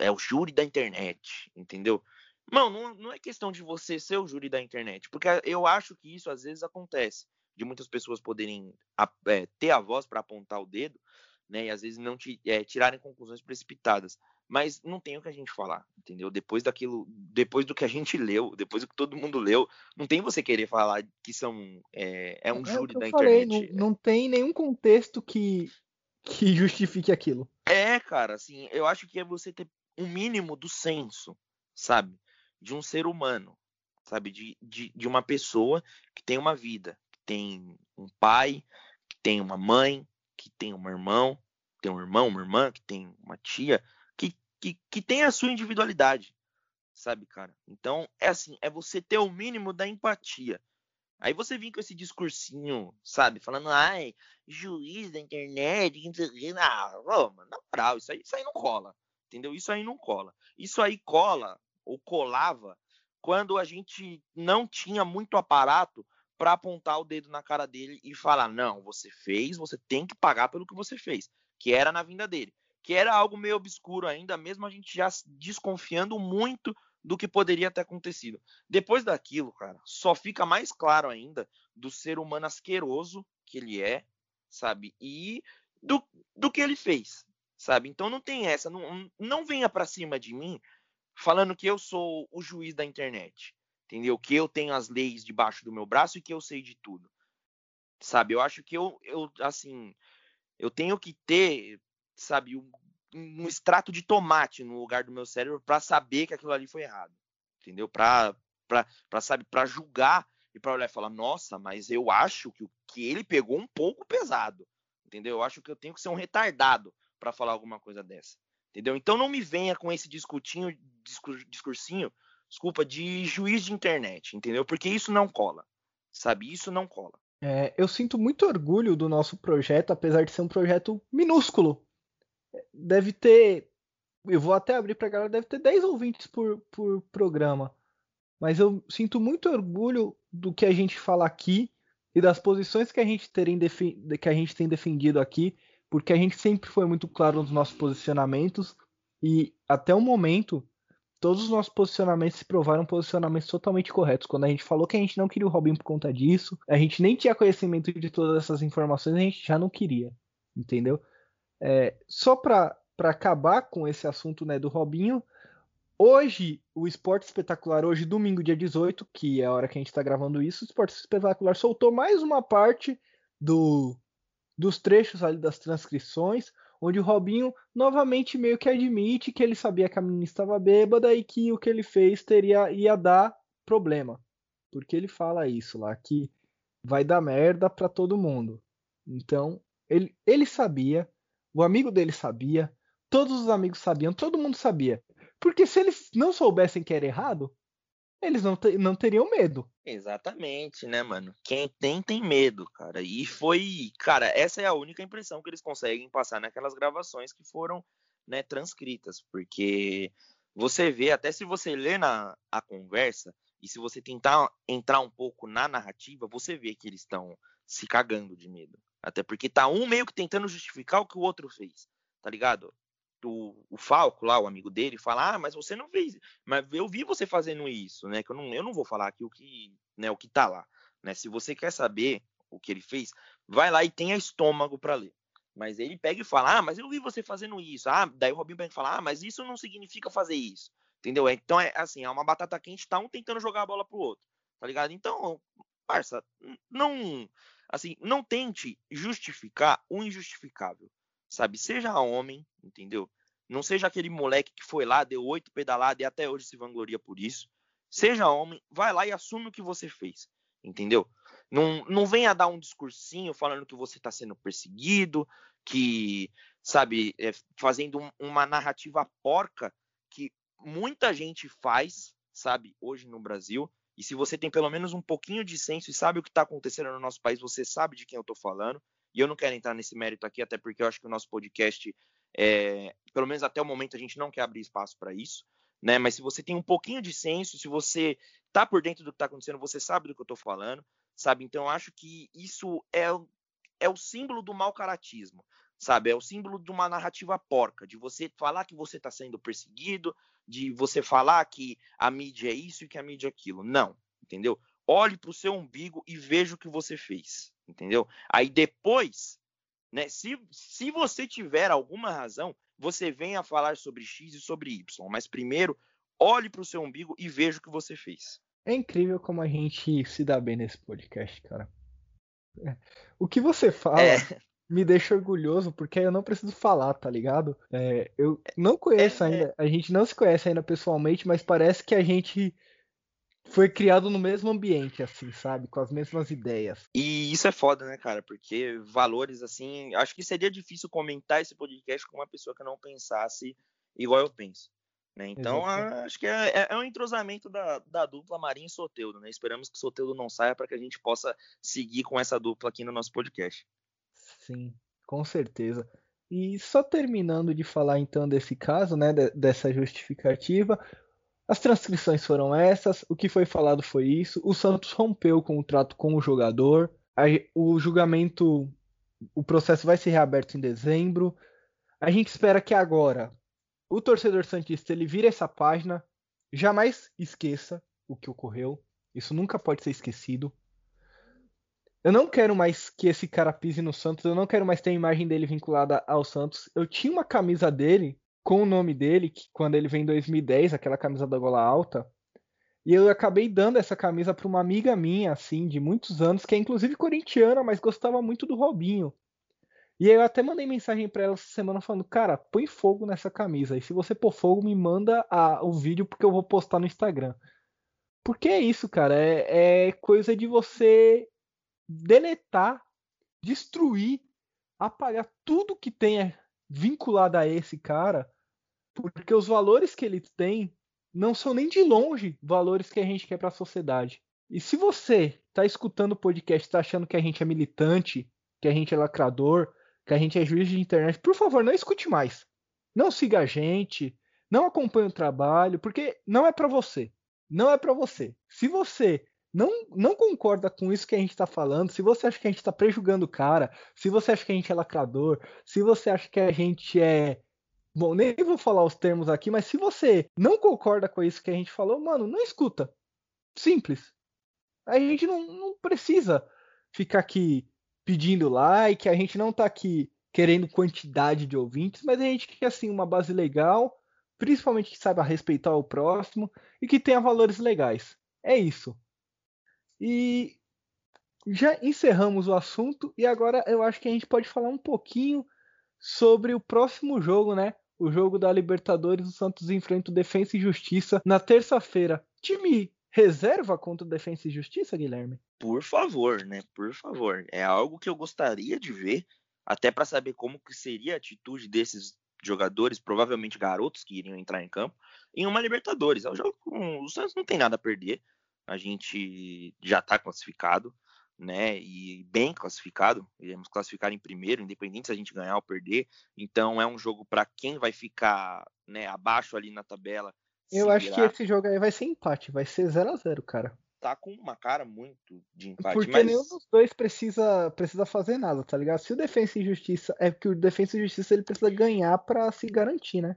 é o júri da internet, entendeu? Não, não, não é questão de você ser o júri da internet, porque eu acho que isso às vezes acontece, de muitas pessoas poderem é, ter a voz para apontar o dedo, né, e às vezes não te, é, tirarem conclusões precipitadas mas não tem o que a gente falar, entendeu? Depois daquilo, depois do que a gente leu, depois do que todo mundo leu, não tem você querer falar que são é, é um é júri da falei, internet. Não, não, tem nenhum contexto que que justifique aquilo. É, cara, assim, eu acho que é você ter um mínimo do senso, sabe, de um ser humano, sabe, de, de, de uma pessoa que tem uma vida, que tem um pai, que tem uma mãe, que tem um irmão, tem um irmão, uma irmã, que tem uma tia, que, que tem a sua individualidade, sabe, cara? Então, é assim, é você ter o mínimo da empatia. Aí você vem com esse discursinho, sabe? Falando, ai, juiz da internet, não, mano, na moral, isso aí, isso aí não cola, entendeu? Isso aí não cola. Isso aí cola, ou colava, quando a gente não tinha muito aparato para apontar o dedo na cara dele e falar, não, você fez, você tem que pagar pelo que você fez, que era na vinda dele que era algo meio obscuro ainda, mesmo a gente já desconfiando muito do que poderia ter acontecido. Depois daquilo, cara, só fica mais claro ainda do ser humano asqueroso que ele é, sabe? E do, do que ele fez, sabe? Então não tem essa, não, não venha para cima de mim falando que eu sou o juiz da internet, entendeu? Que eu tenho as leis debaixo do meu braço e que eu sei de tudo, sabe? Eu acho que eu, eu assim, eu tenho que ter sabe, um, um extrato de tomate no lugar do meu cérebro para saber que aquilo ali foi errado. Entendeu? Para para sabe, para julgar e para olhar e falar: "Nossa, mas eu acho que o que ele pegou um pouco pesado". Entendeu? Eu acho que eu tenho que ser um retardado para falar alguma coisa dessa. Entendeu? Então não me venha com esse discutinho, discursinho, desculpa, de juiz de internet, entendeu? Porque isso não cola. Sabe? Isso não cola. É, eu sinto muito orgulho do nosso projeto, apesar de ser um projeto minúsculo deve ter. Eu vou até abrir para a galera, deve ter 10 ouvintes por, por programa. Mas eu sinto muito orgulho do que a gente fala aqui e das posições que a gente, terem que a gente tem defendido aqui, porque a gente sempre foi muito claro nos nossos posicionamentos e até o momento todos os nossos posicionamentos se provaram posicionamentos totalmente corretos. Quando a gente falou que a gente não queria o Robin por conta disso, a gente nem tinha conhecimento de todas essas informações, a gente já não queria, entendeu? É, só para acabar com esse assunto né, do Robinho, hoje, o Esporte Espetacular, hoje, domingo, dia 18, que é a hora que a gente está gravando isso, o Esporte Espetacular soltou mais uma parte do, dos trechos ali das transcrições, onde o Robinho novamente meio que admite que ele sabia que a menina estava bêbada e que o que ele fez teria ia dar problema. Porque ele fala isso lá, que vai dar merda para todo mundo. Então, ele, ele sabia, o amigo dele sabia, todos os amigos sabiam, todo mundo sabia. Porque se eles não soubessem que era errado, eles não, não teriam medo. Exatamente, né, mano? Quem tem, tem medo, cara. E foi. Cara, essa é a única impressão que eles conseguem passar naquelas gravações que foram né, transcritas. Porque você vê, até se você lê na a conversa, e se você tentar entrar um pouco na narrativa, você vê que eles estão se cagando de medo. Até porque tá um meio que tentando justificar o que o outro fez, tá ligado? O, o Falco lá, o amigo dele, fala: Ah, mas você não fez. Mas eu vi você fazendo isso, né? Que eu não, eu não vou falar aqui o que, né, o que tá lá. Né? Se você quer saber o que ele fez, vai lá e tenha estômago para ler. Mas ele pega e fala: Ah, mas eu vi você fazendo isso. Ah, daí o Robinho pega e fala: Ah, mas isso não significa fazer isso. Entendeu? Então é assim, é uma batata quente, tá um tentando jogar a bola pro outro. Tá ligado? Então, parça, não. Assim, não tente justificar o injustificável. Sabe? Seja homem, entendeu? Não seja aquele moleque que foi lá, deu oito pedaladas e até hoje se vangloria por isso. Seja homem, vai lá e assume o que você fez entendeu? Não, não venha dar um discursinho falando que você está sendo perseguido, que, sabe, é, fazendo um, uma narrativa porca que muita gente faz, sabe, hoje no Brasil. E se você tem pelo menos um pouquinho de senso e sabe o que está acontecendo no nosso país, você sabe de quem eu estou falando. E eu não quero entrar nesse mérito aqui, até porque eu acho que o nosso podcast, é, pelo menos até o momento, a gente não quer abrir espaço para isso né? Mas se você tem um pouquinho de senso, se você tá por dentro do que está acontecendo, você sabe do que eu estou falando, sabe? Então eu acho que isso é, é o símbolo do mau caratismo, sabe? É o símbolo de uma narrativa porca, de você falar que você está sendo perseguido, de você falar que a mídia é isso e que a mídia é aquilo. Não, entendeu? Olhe para o seu umbigo e veja o que você fez, entendeu? Aí depois, né? Se, se você tiver alguma razão, você venha falar sobre X e sobre Y, mas primeiro olhe para o seu umbigo e veja o que você fez. É incrível como a gente se dá bem nesse podcast, cara. É. O que você fala é. Me deixa orgulhoso, porque eu não preciso falar, tá ligado? É, eu não conheço é, é. ainda, a gente não se conhece ainda pessoalmente, mas parece que a gente foi criado no mesmo ambiente, assim, sabe? Com as mesmas ideias. E isso é foda, né, cara? Porque valores, assim. Acho que seria difícil comentar esse podcast com uma pessoa que não pensasse igual eu penso. Né? Então, a, acho que é, é, é, um entrosamento da, da dupla Marinho e Soteudo, né? Esperamos que o Soteudo não saia para que a gente possa seguir com essa dupla aqui no nosso podcast. Sim, com certeza. E só terminando de falar então desse caso, né, dessa justificativa, as transcrições foram essas, o que foi falado foi isso. O Santos rompeu o contrato com o jogador. O julgamento, o processo vai ser reaberto em dezembro. A gente espera que agora o torcedor santista ele vire essa página, jamais esqueça o que ocorreu. Isso nunca pode ser esquecido. Eu não quero mais que esse cara pise no Santos. Eu não quero mais ter a imagem dele vinculada ao Santos. Eu tinha uma camisa dele com o nome dele, que quando ele vem em 2010, aquela camisa da gola alta. E eu acabei dando essa camisa para uma amiga minha, assim, de muitos anos, que é inclusive corintiana, mas gostava muito do Robinho. E eu até mandei mensagem para ela essa semana falando, cara, põe fogo nessa camisa. E se você pôr fogo, me manda a, o vídeo porque eu vou postar no Instagram. Porque é isso, cara. É, é coisa de você deletar, destruir, apagar tudo que tenha vinculado a esse cara porque os valores que ele tem não são nem de longe valores que a gente quer para a sociedade. E se você está escutando o podcast, está achando que a gente é militante, que a gente é lacrador, que a gente é juiz de internet, por favor, não escute mais. Não siga a gente, não acompanhe o trabalho, porque não é para você. Não é para você. Se você não, não concorda com isso que a gente está falando, se você acha que a gente está prejugando o cara, se você acha que a gente é lacrador, se você acha que a gente é Bom, nem vou falar os termos aqui, mas se você não concorda com isso que a gente falou, mano, não escuta. Simples. A gente não, não precisa ficar aqui pedindo like, a gente não tá aqui querendo quantidade de ouvintes, mas a gente quer assim uma base legal, principalmente que saiba respeitar o próximo e que tenha valores legais. É isso. E já encerramos o assunto e agora eu acho que a gente pode falar um pouquinho sobre o próximo jogo, né? o jogo da Libertadores, o Santos enfrenta o Defensa e Justiça na terça-feira. Time reserva contra o Defensa e Justiça, Guilherme? Por favor, né? Por favor. É algo que eu gostaria de ver, até para saber como que seria a atitude desses jogadores, provavelmente garotos que iriam entrar em campo, em uma Libertadores. É o, jogo, o Santos não tem nada a perder. A gente já está classificado né? E bem classificado, iremos classificar em primeiro, independente se a gente ganhar ou perder. Então é um jogo para quem vai ficar né, abaixo ali na tabela Eu acho que esse jogo aí vai ser empate, vai ser 0 a 0 cara. Tá com uma cara muito de empate. Porque mas... nenhum dos dois precisa, precisa fazer nada, tá ligado? Se o Defensa e Justiça. É que o Defensa e Justiça ele precisa ganhar para se garantir, né?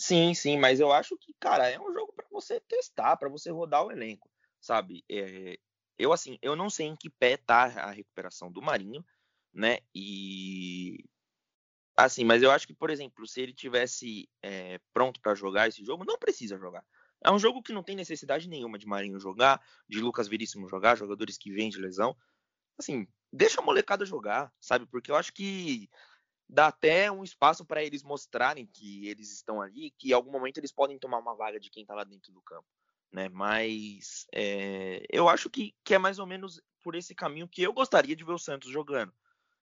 Sim, sim, mas eu acho que, cara, é um jogo para você testar, para você rodar o elenco, sabe? É, eu, assim, eu não sei em que pé tá a recuperação do Marinho, né? E. Assim, mas eu acho que, por exemplo, se ele tivesse é, pronto para jogar esse jogo, não precisa jogar. É um jogo que não tem necessidade nenhuma de Marinho jogar, de Lucas Veríssimo jogar, jogadores que vêm de lesão. Assim, deixa a molecada jogar, sabe? Porque eu acho que dá até um espaço para eles mostrarem que eles estão ali, que em algum momento eles podem tomar uma vaga de quem está lá dentro do campo, né? Mas é, eu acho que, que é mais ou menos por esse caminho que eu gostaria de ver o Santos jogando,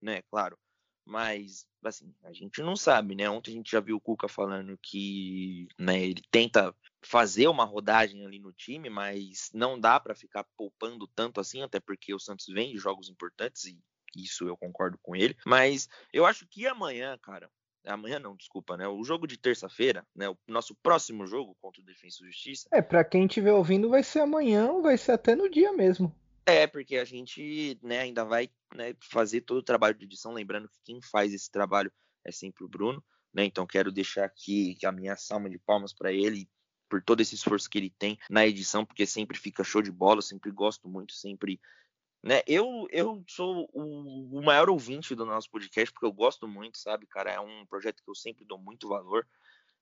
né? Claro. Mas, assim, a gente não sabe, né? Ontem a gente já viu o Cuca falando que né, ele tenta fazer uma rodagem ali no time, mas não dá para ficar poupando tanto assim, até porque o Santos vem de jogos importantes e isso eu concordo com ele. Mas eu acho que amanhã, cara, amanhã não, desculpa, né? O jogo de terça-feira, né? O nosso próximo jogo contra o Defensa e Justiça. É, para quem estiver ouvindo, vai ser amanhã ou vai ser até no dia mesmo. É, porque a gente né, ainda vai né, fazer todo o trabalho de edição, lembrando que quem faz esse trabalho é sempre o Bruno, né? Então quero deixar aqui a minha salva de palmas para ele por todo esse esforço que ele tem na edição, porque sempre fica show de bola, sempre gosto muito, sempre né? Eu, eu sou o, o, maior ouvinte do nosso podcast, porque eu gosto muito, sabe, cara? É um projeto que eu sempre dou muito valor,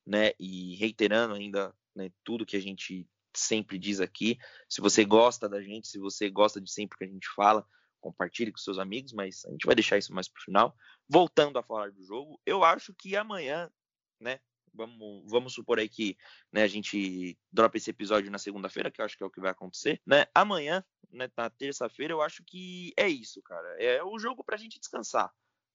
né? E reiterando ainda né, tudo que a gente sempre diz aqui. Se você gosta da gente, se você gosta de sempre que a gente fala, compartilhe com seus amigos, mas a gente vai deixar isso mais pro final. Voltando a falar do jogo, eu acho que amanhã, né? Vamos, vamos supor aí que né, a gente dropa esse episódio na segunda-feira, que eu acho que é o que vai acontecer, né? Amanhã né, na terça-feira, eu acho que é isso, cara. É o jogo pra gente descansar.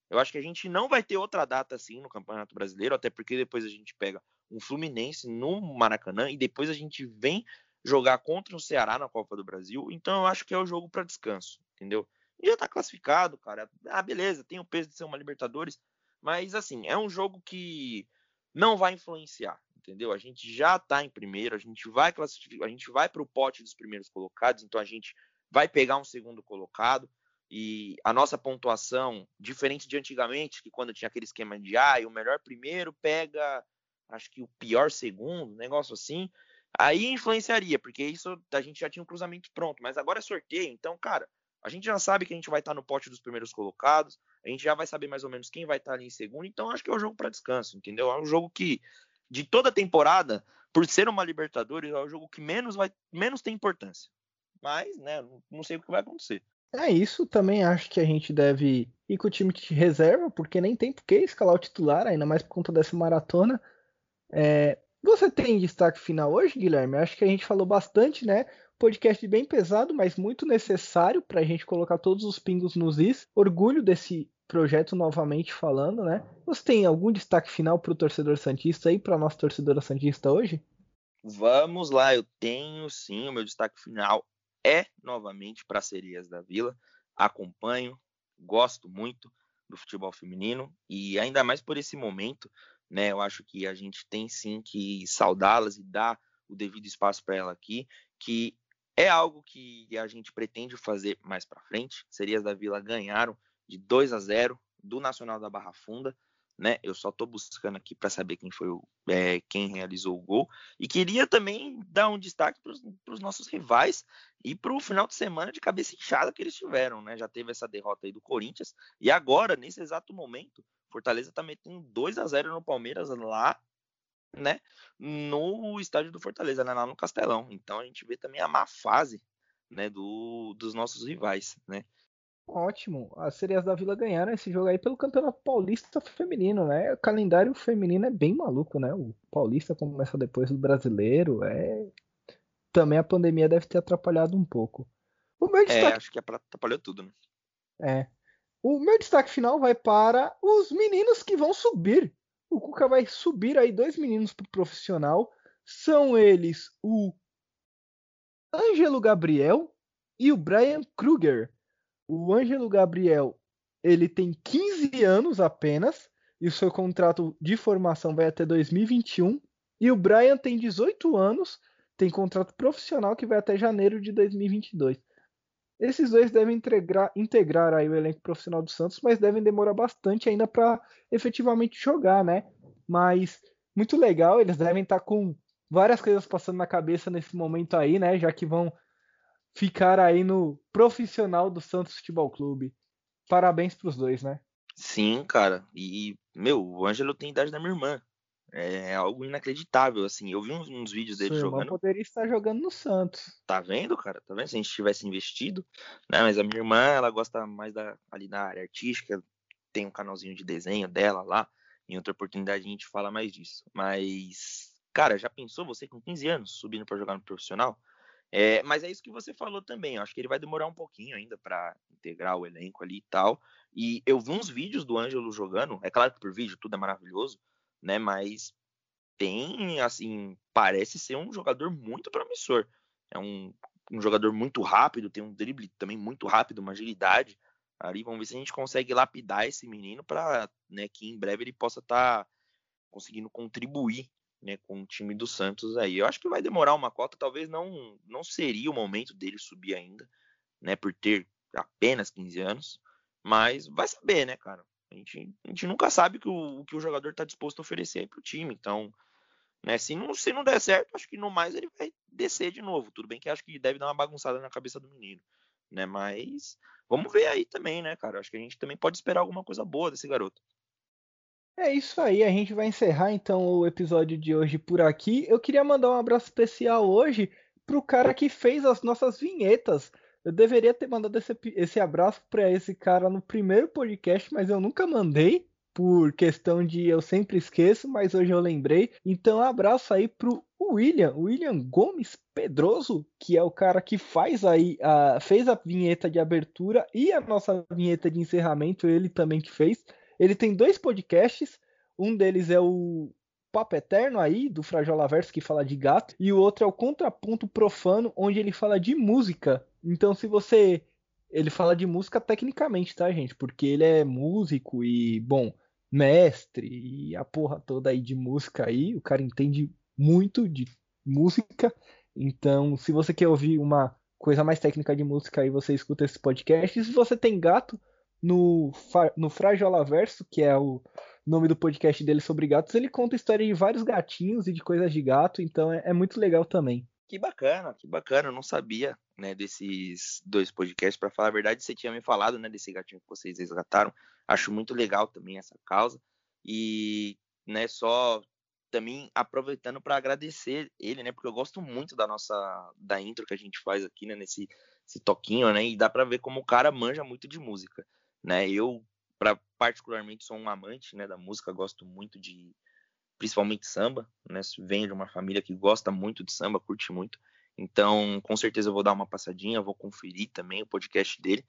Eu acho que a gente não vai ter outra data assim no Campeonato Brasileiro, até porque depois a gente pega um Fluminense no Maracanã e depois a gente vem jogar contra o Ceará na Copa do Brasil. Então eu acho que é o jogo para descanso, entendeu? E já tá classificado, cara. Ah, beleza, tem o peso de ser uma Libertadores, mas assim, é um jogo que não vai influenciar entendeu? A gente já está em primeiro, a gente vai classificar, a gente vai para o pote dos primeiros colocados, então a gente vai pegar um segundo colocado e a nossa pontuação, diferente de antigamente, que quando tinha aquele esquema de ah, o melhor primeiro pega, acho que o pior segundo, negócio assim, aí influenciaria, porque isso a gente já tinha um cruzamento pronto, mas agora é sorteio, então, cara, a gente já sabe que a gente vai estar tá no pote dos primeiros colocados, a gente já vai saber mais ou menos quem vai estar ali em segundo, então acho que é um jogo para descanso, entendeu? É um jogo que de toda a temporada, por ser uma Libertadores, é o jogo que menos vai menos tem importância. Mas, né, não sei o que vai acontecer. É isso, também acho que a gente deve ir com o time de reserva, porque nem tem por que escalar o titular, ainda mais por conta dessa maratona. É... Você tem destaque final hoje, Guilherme? Acho que a gente falou bastante, né? Podcast bem pesado, mas muito necessário para a gente colocar todos os pingos nos is. Orgulho desse projeto novamente falando, né? Você tem algum destaque final para o torcedor Santista e para nossa torcedora Santista hoje? Vamos lá, eu tenho sim. O meu destaque final é novamente para Serias da Vila. Acompanho, gosto muito do futebol feminino e ainda mais por esse momento, né? Eu acho que a gente tem sim que saudá-las e dar o devido espaço para ela aqui, que é algo que a gente pretende fazer mais para frente. Serias da Vila ganharam de 2 a 0 do Nacional da Barra Funda, né? Eu só estou buscando aqui para saber quem foi o, é, quem realizou o gol e queria também dar um destaque para os nossos rivais e para o final de semana de cabeça inchada que eles tiveram, né? Já teve essa derrota aí do Corinthians e agora nesse exato momento Fortaleza está metendo 2 a 0 no Palmeiras lá né, no estádio do Fortaleza, né, lá no Castelão. Então a gente vê também a má fase, né, do, dos nossos rivais, né. Ótimo. As Sereias da Vila ganharam esse jogo aí pelo Campeonato Paulista Feminino, né? O calendário feminino é bem maluco, né? O Paulista começa depois do Brasileiro. É... Também a pandemia deve ter atrapalhado um pouco. O meu é, destaque... É, acho que atrapalhou tudo, né? É. O meu destaque final vai para os meninos que vão subir. O Cuca vai subir aí dois meninos pro profissional. São eles o Ângelo Gabriel e o Brian Kruger. O Ângelo Gabriel, ele tem 15 anos apenas e o seu contrato de formação vai até 2021. E o Brian tem 18 anos, tem contrato profissional que vai até janeiro de 2022. Esses dois devem integrar, integrar aí o elenco profissional do Santos, mas devem demorar bastante ainda para efetivamente jogar, né? Mas muito legal, eles devem estar tá com várias coisas passando na cabeça nesse momento aí, né? Já que vão ficar aí no profissional do Santos Futebol Clube. Parabéns para os dois, né? Sim, cara. E, meu, o Ângelo tem idade da minha irmã. É algo inacreditável, assim. Eu vi uns, uns vídeos dele Sua jogando. poderia estar jogando no Santos. Tá vendo, cara? Tá vendo? Se a gente tivesse investido, né? Mas a minha irmã, ela gosta mais da, ali da área artística, tem um canalzinho de desenho dela lá. Em outra oportunidade a gente fala mais disso. Mas, cara, já pensou você com 15 anos subindo para jogar no profissional? É, mas é isso que você falou também. Eu acho que ele vai demorar um pouquinho ainda para integrar o elenco ali e tal. E eu vi uns vídeos do Ângelo jogando. É claro que por vídeo tudo é maravilhoso né? Mas tem, assim, parece ser um jogador muito promissor. É um, um jogador muito rápido, tem um drible também muito rápido, uma agilidade. Ali vamos ver se a gente consegue lapidar esse menino para né, que em breve ele possa estar tá conseguindo contribuir né, com o time do Santos aí. Eu acho que vai demorar uma cota, talvez não não seria o momento dele subir ainda, né, por ter apenas 15 anos, mas vai saber, né, cara? A gente, a gente nunca sabe que o, que o jogador está disposto a oferecer para o time. Então, né, se, não, se não der certo, acho que no mais ele vai descer de novo. Tudo bem que acho que deve dar uma bagunçada na cabeça do menino. Né? Mas vamos ver aí também, né, cara? Acho que a gente também pode esperar alguma coisa boa desse garoto. É isso aí, a gente vai encerrar então o episódio de hoje por aqui. Eu queria mandar um abraço especial hoje pro cara que fez as nossas vinhetas. Eu deveria ter mandado esse, esse abraço para esse cara no primeiro podcast, mas eu nunca mandei por questão de eu sempre esqueço, mas hoje eu lembrei. Então, abraço aí pro William, William Gomes Pedroso, que é o cara que faz aí, a, fez a vinheta de abertura e a nossa vinheta de encerramento, ele também que fez. Ele tem dois podcasts, um deles é o Papo Eterno aí, do Frajola Verso, que fala de gato, e o outro é o Contraponto Profano, onde ele fala de música. Então, se você. Ele fala de música tecnicamente, tá, gente? Porque ele é músico e, bom, mestre e a porra toda aí de música aí. O cara entende muito de música. Então, se você quer ouvir uma coisa mais técnica de música aí, você escuta esse podcast. E se você tem gato, no, no Frajola Verso, que é o nome do podcast dele sobre gatos, ele conta história de vários gatinhos e de coisas de gato, então é, é muito legal também. Que bacana, que bacana, eu não sabia, né, desses dois podcasts, para falar a verdade, você tinha me falado, né, desse gatinho que vocês resgataram, acho muito legal também essa causa, e, né, só também aproveitando para agradecer ele, né, porque eu gosto muito da nossa, da intro que a gente faz aqui, né, nesse toquinho, né, e dá para ver como o cara manja muito de música, né, eu, pra, particularmente, sou um amante, né, da música, gosto muito de principalmente samba, né? Venho de uma família que gosta muito de samba, curte muito. Então, com certeza eu vou dar uma passadinha, vou conferir também o podcast dele.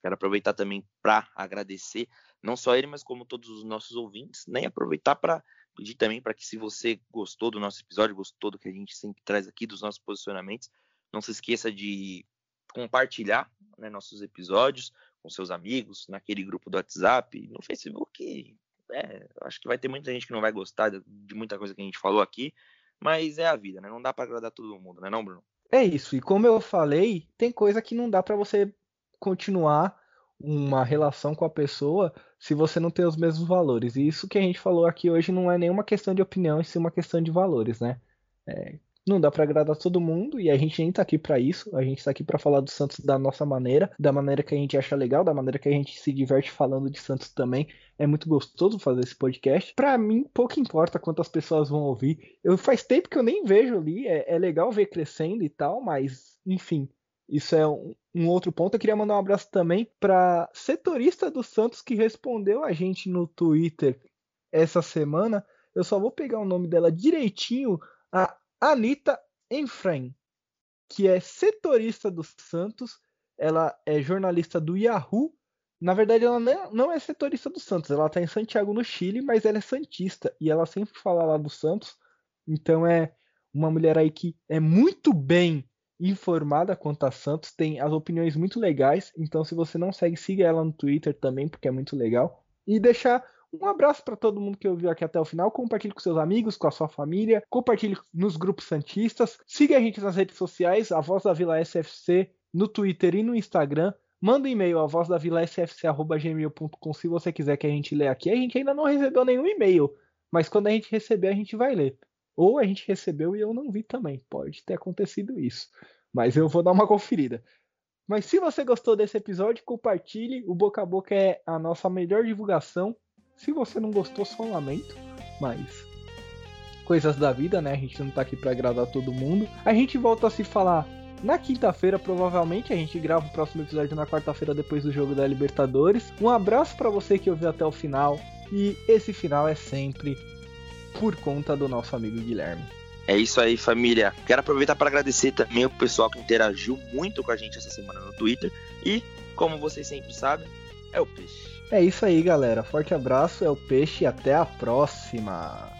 Quero aproveitar também para agradecer não só ele, mas como todos os nossos ouvintes, né? Aproveitar para pedir também para que se você gostou do nosso episódio, gostou do que a gente sempre traz aqui, dos nossos posicionamentos, não se esqueça de compartilhar né, nossos episódios com seus amigos, naquele grupo do WhatsApp, no Facebook, é, acho que vai ter muita gente que não vai gostar de, muita coisa que a gente falou aqui, mas é a vida, né? Não dá para agradar todo mundo, né, não, Bruno? É isso. E como eu falei, tem coisa que não dá para você continuar uma relação com a pessoa se você não tem os mesmos valores. E isso que a gente falou aqui hoje não é nenhuma questão de opinião, e sim uma questão de valores, né? É, não dá para agradar todo mundo e a gente nem tá aqui para isso. A gente tá aqui para falar do Santos da nossa maneira, da maneira que a gente acha legal, da maneira que a gente se diverte falando de Santos também. É muito gostoso fazer esse podcast. Para mim, pouco importa quantas pessoas vão ouvir. Eu faz tempo que eu nem vejo ali. É, é legal ver crescendo e tal, mas enfim, isso é um, um, outro ponto. Eu queria mandar um abraço também para setorista do Santos que respondeu a gente no Twitter essa semana. Eu só vou pegar o nome dela direitinho. A Anitta Enfrain, que é setorista do Santos, ela é jornalista do Yahoo. Na verdade, ela não é setorista do Santos, ela está em Santiago, no Chile, mas ela é santista e ela sempre fala lá do Santos. Então é uma mulher aí que é muito bem informada quanto a Santos, tem as opiniões muito legais. Então, se você não segue, siga ela no Twitter também, porque é muito legal. E deixar Um abraço para todo mundo que ouviu aqui até o final. Compartilhe com seus amigos, com a sua família. Compartilhe nos grupos Santistas. Siga a gente nas redes sociais, a Voz da Vila SFC, no Twitter e no Instagram. Manda um e-mail a voz da vila sfc.gmail.com se você quiser que a gente lê aqui. A gente ainda não recebeu nenhum e-mail, mas quando a gente receber, a gente vai ler. Ou a gente recebeu e eu não vi também. Pode ter acontecido isso. Mas eu vou dar uma conferida. Mas se você gostou desse episódio, compartilhe. O boca a boca é a nossa melhor divulgação. Se você não gostou, só lamento. Mas coisas da vida, né? A gente não tá aqui para agradar todo mundo. A gente volta a se falar na quinta-feira, provavelmente. A gente grava o próximo episódio na quarta-feira depois do jogo da Libertadores. Um abraço para você que ouviu até o final. E esse final é sempre por conta do nosso amigo Guilherme. É isso aí, família. Quero aproveitar para agradecer também o pessoal que interagiu muito com a gente essa semana no Twitter. E, como vocês sempre sabem, é o peixe. É isso aí, galera. Forte abraço, é o peixe e até a próxima.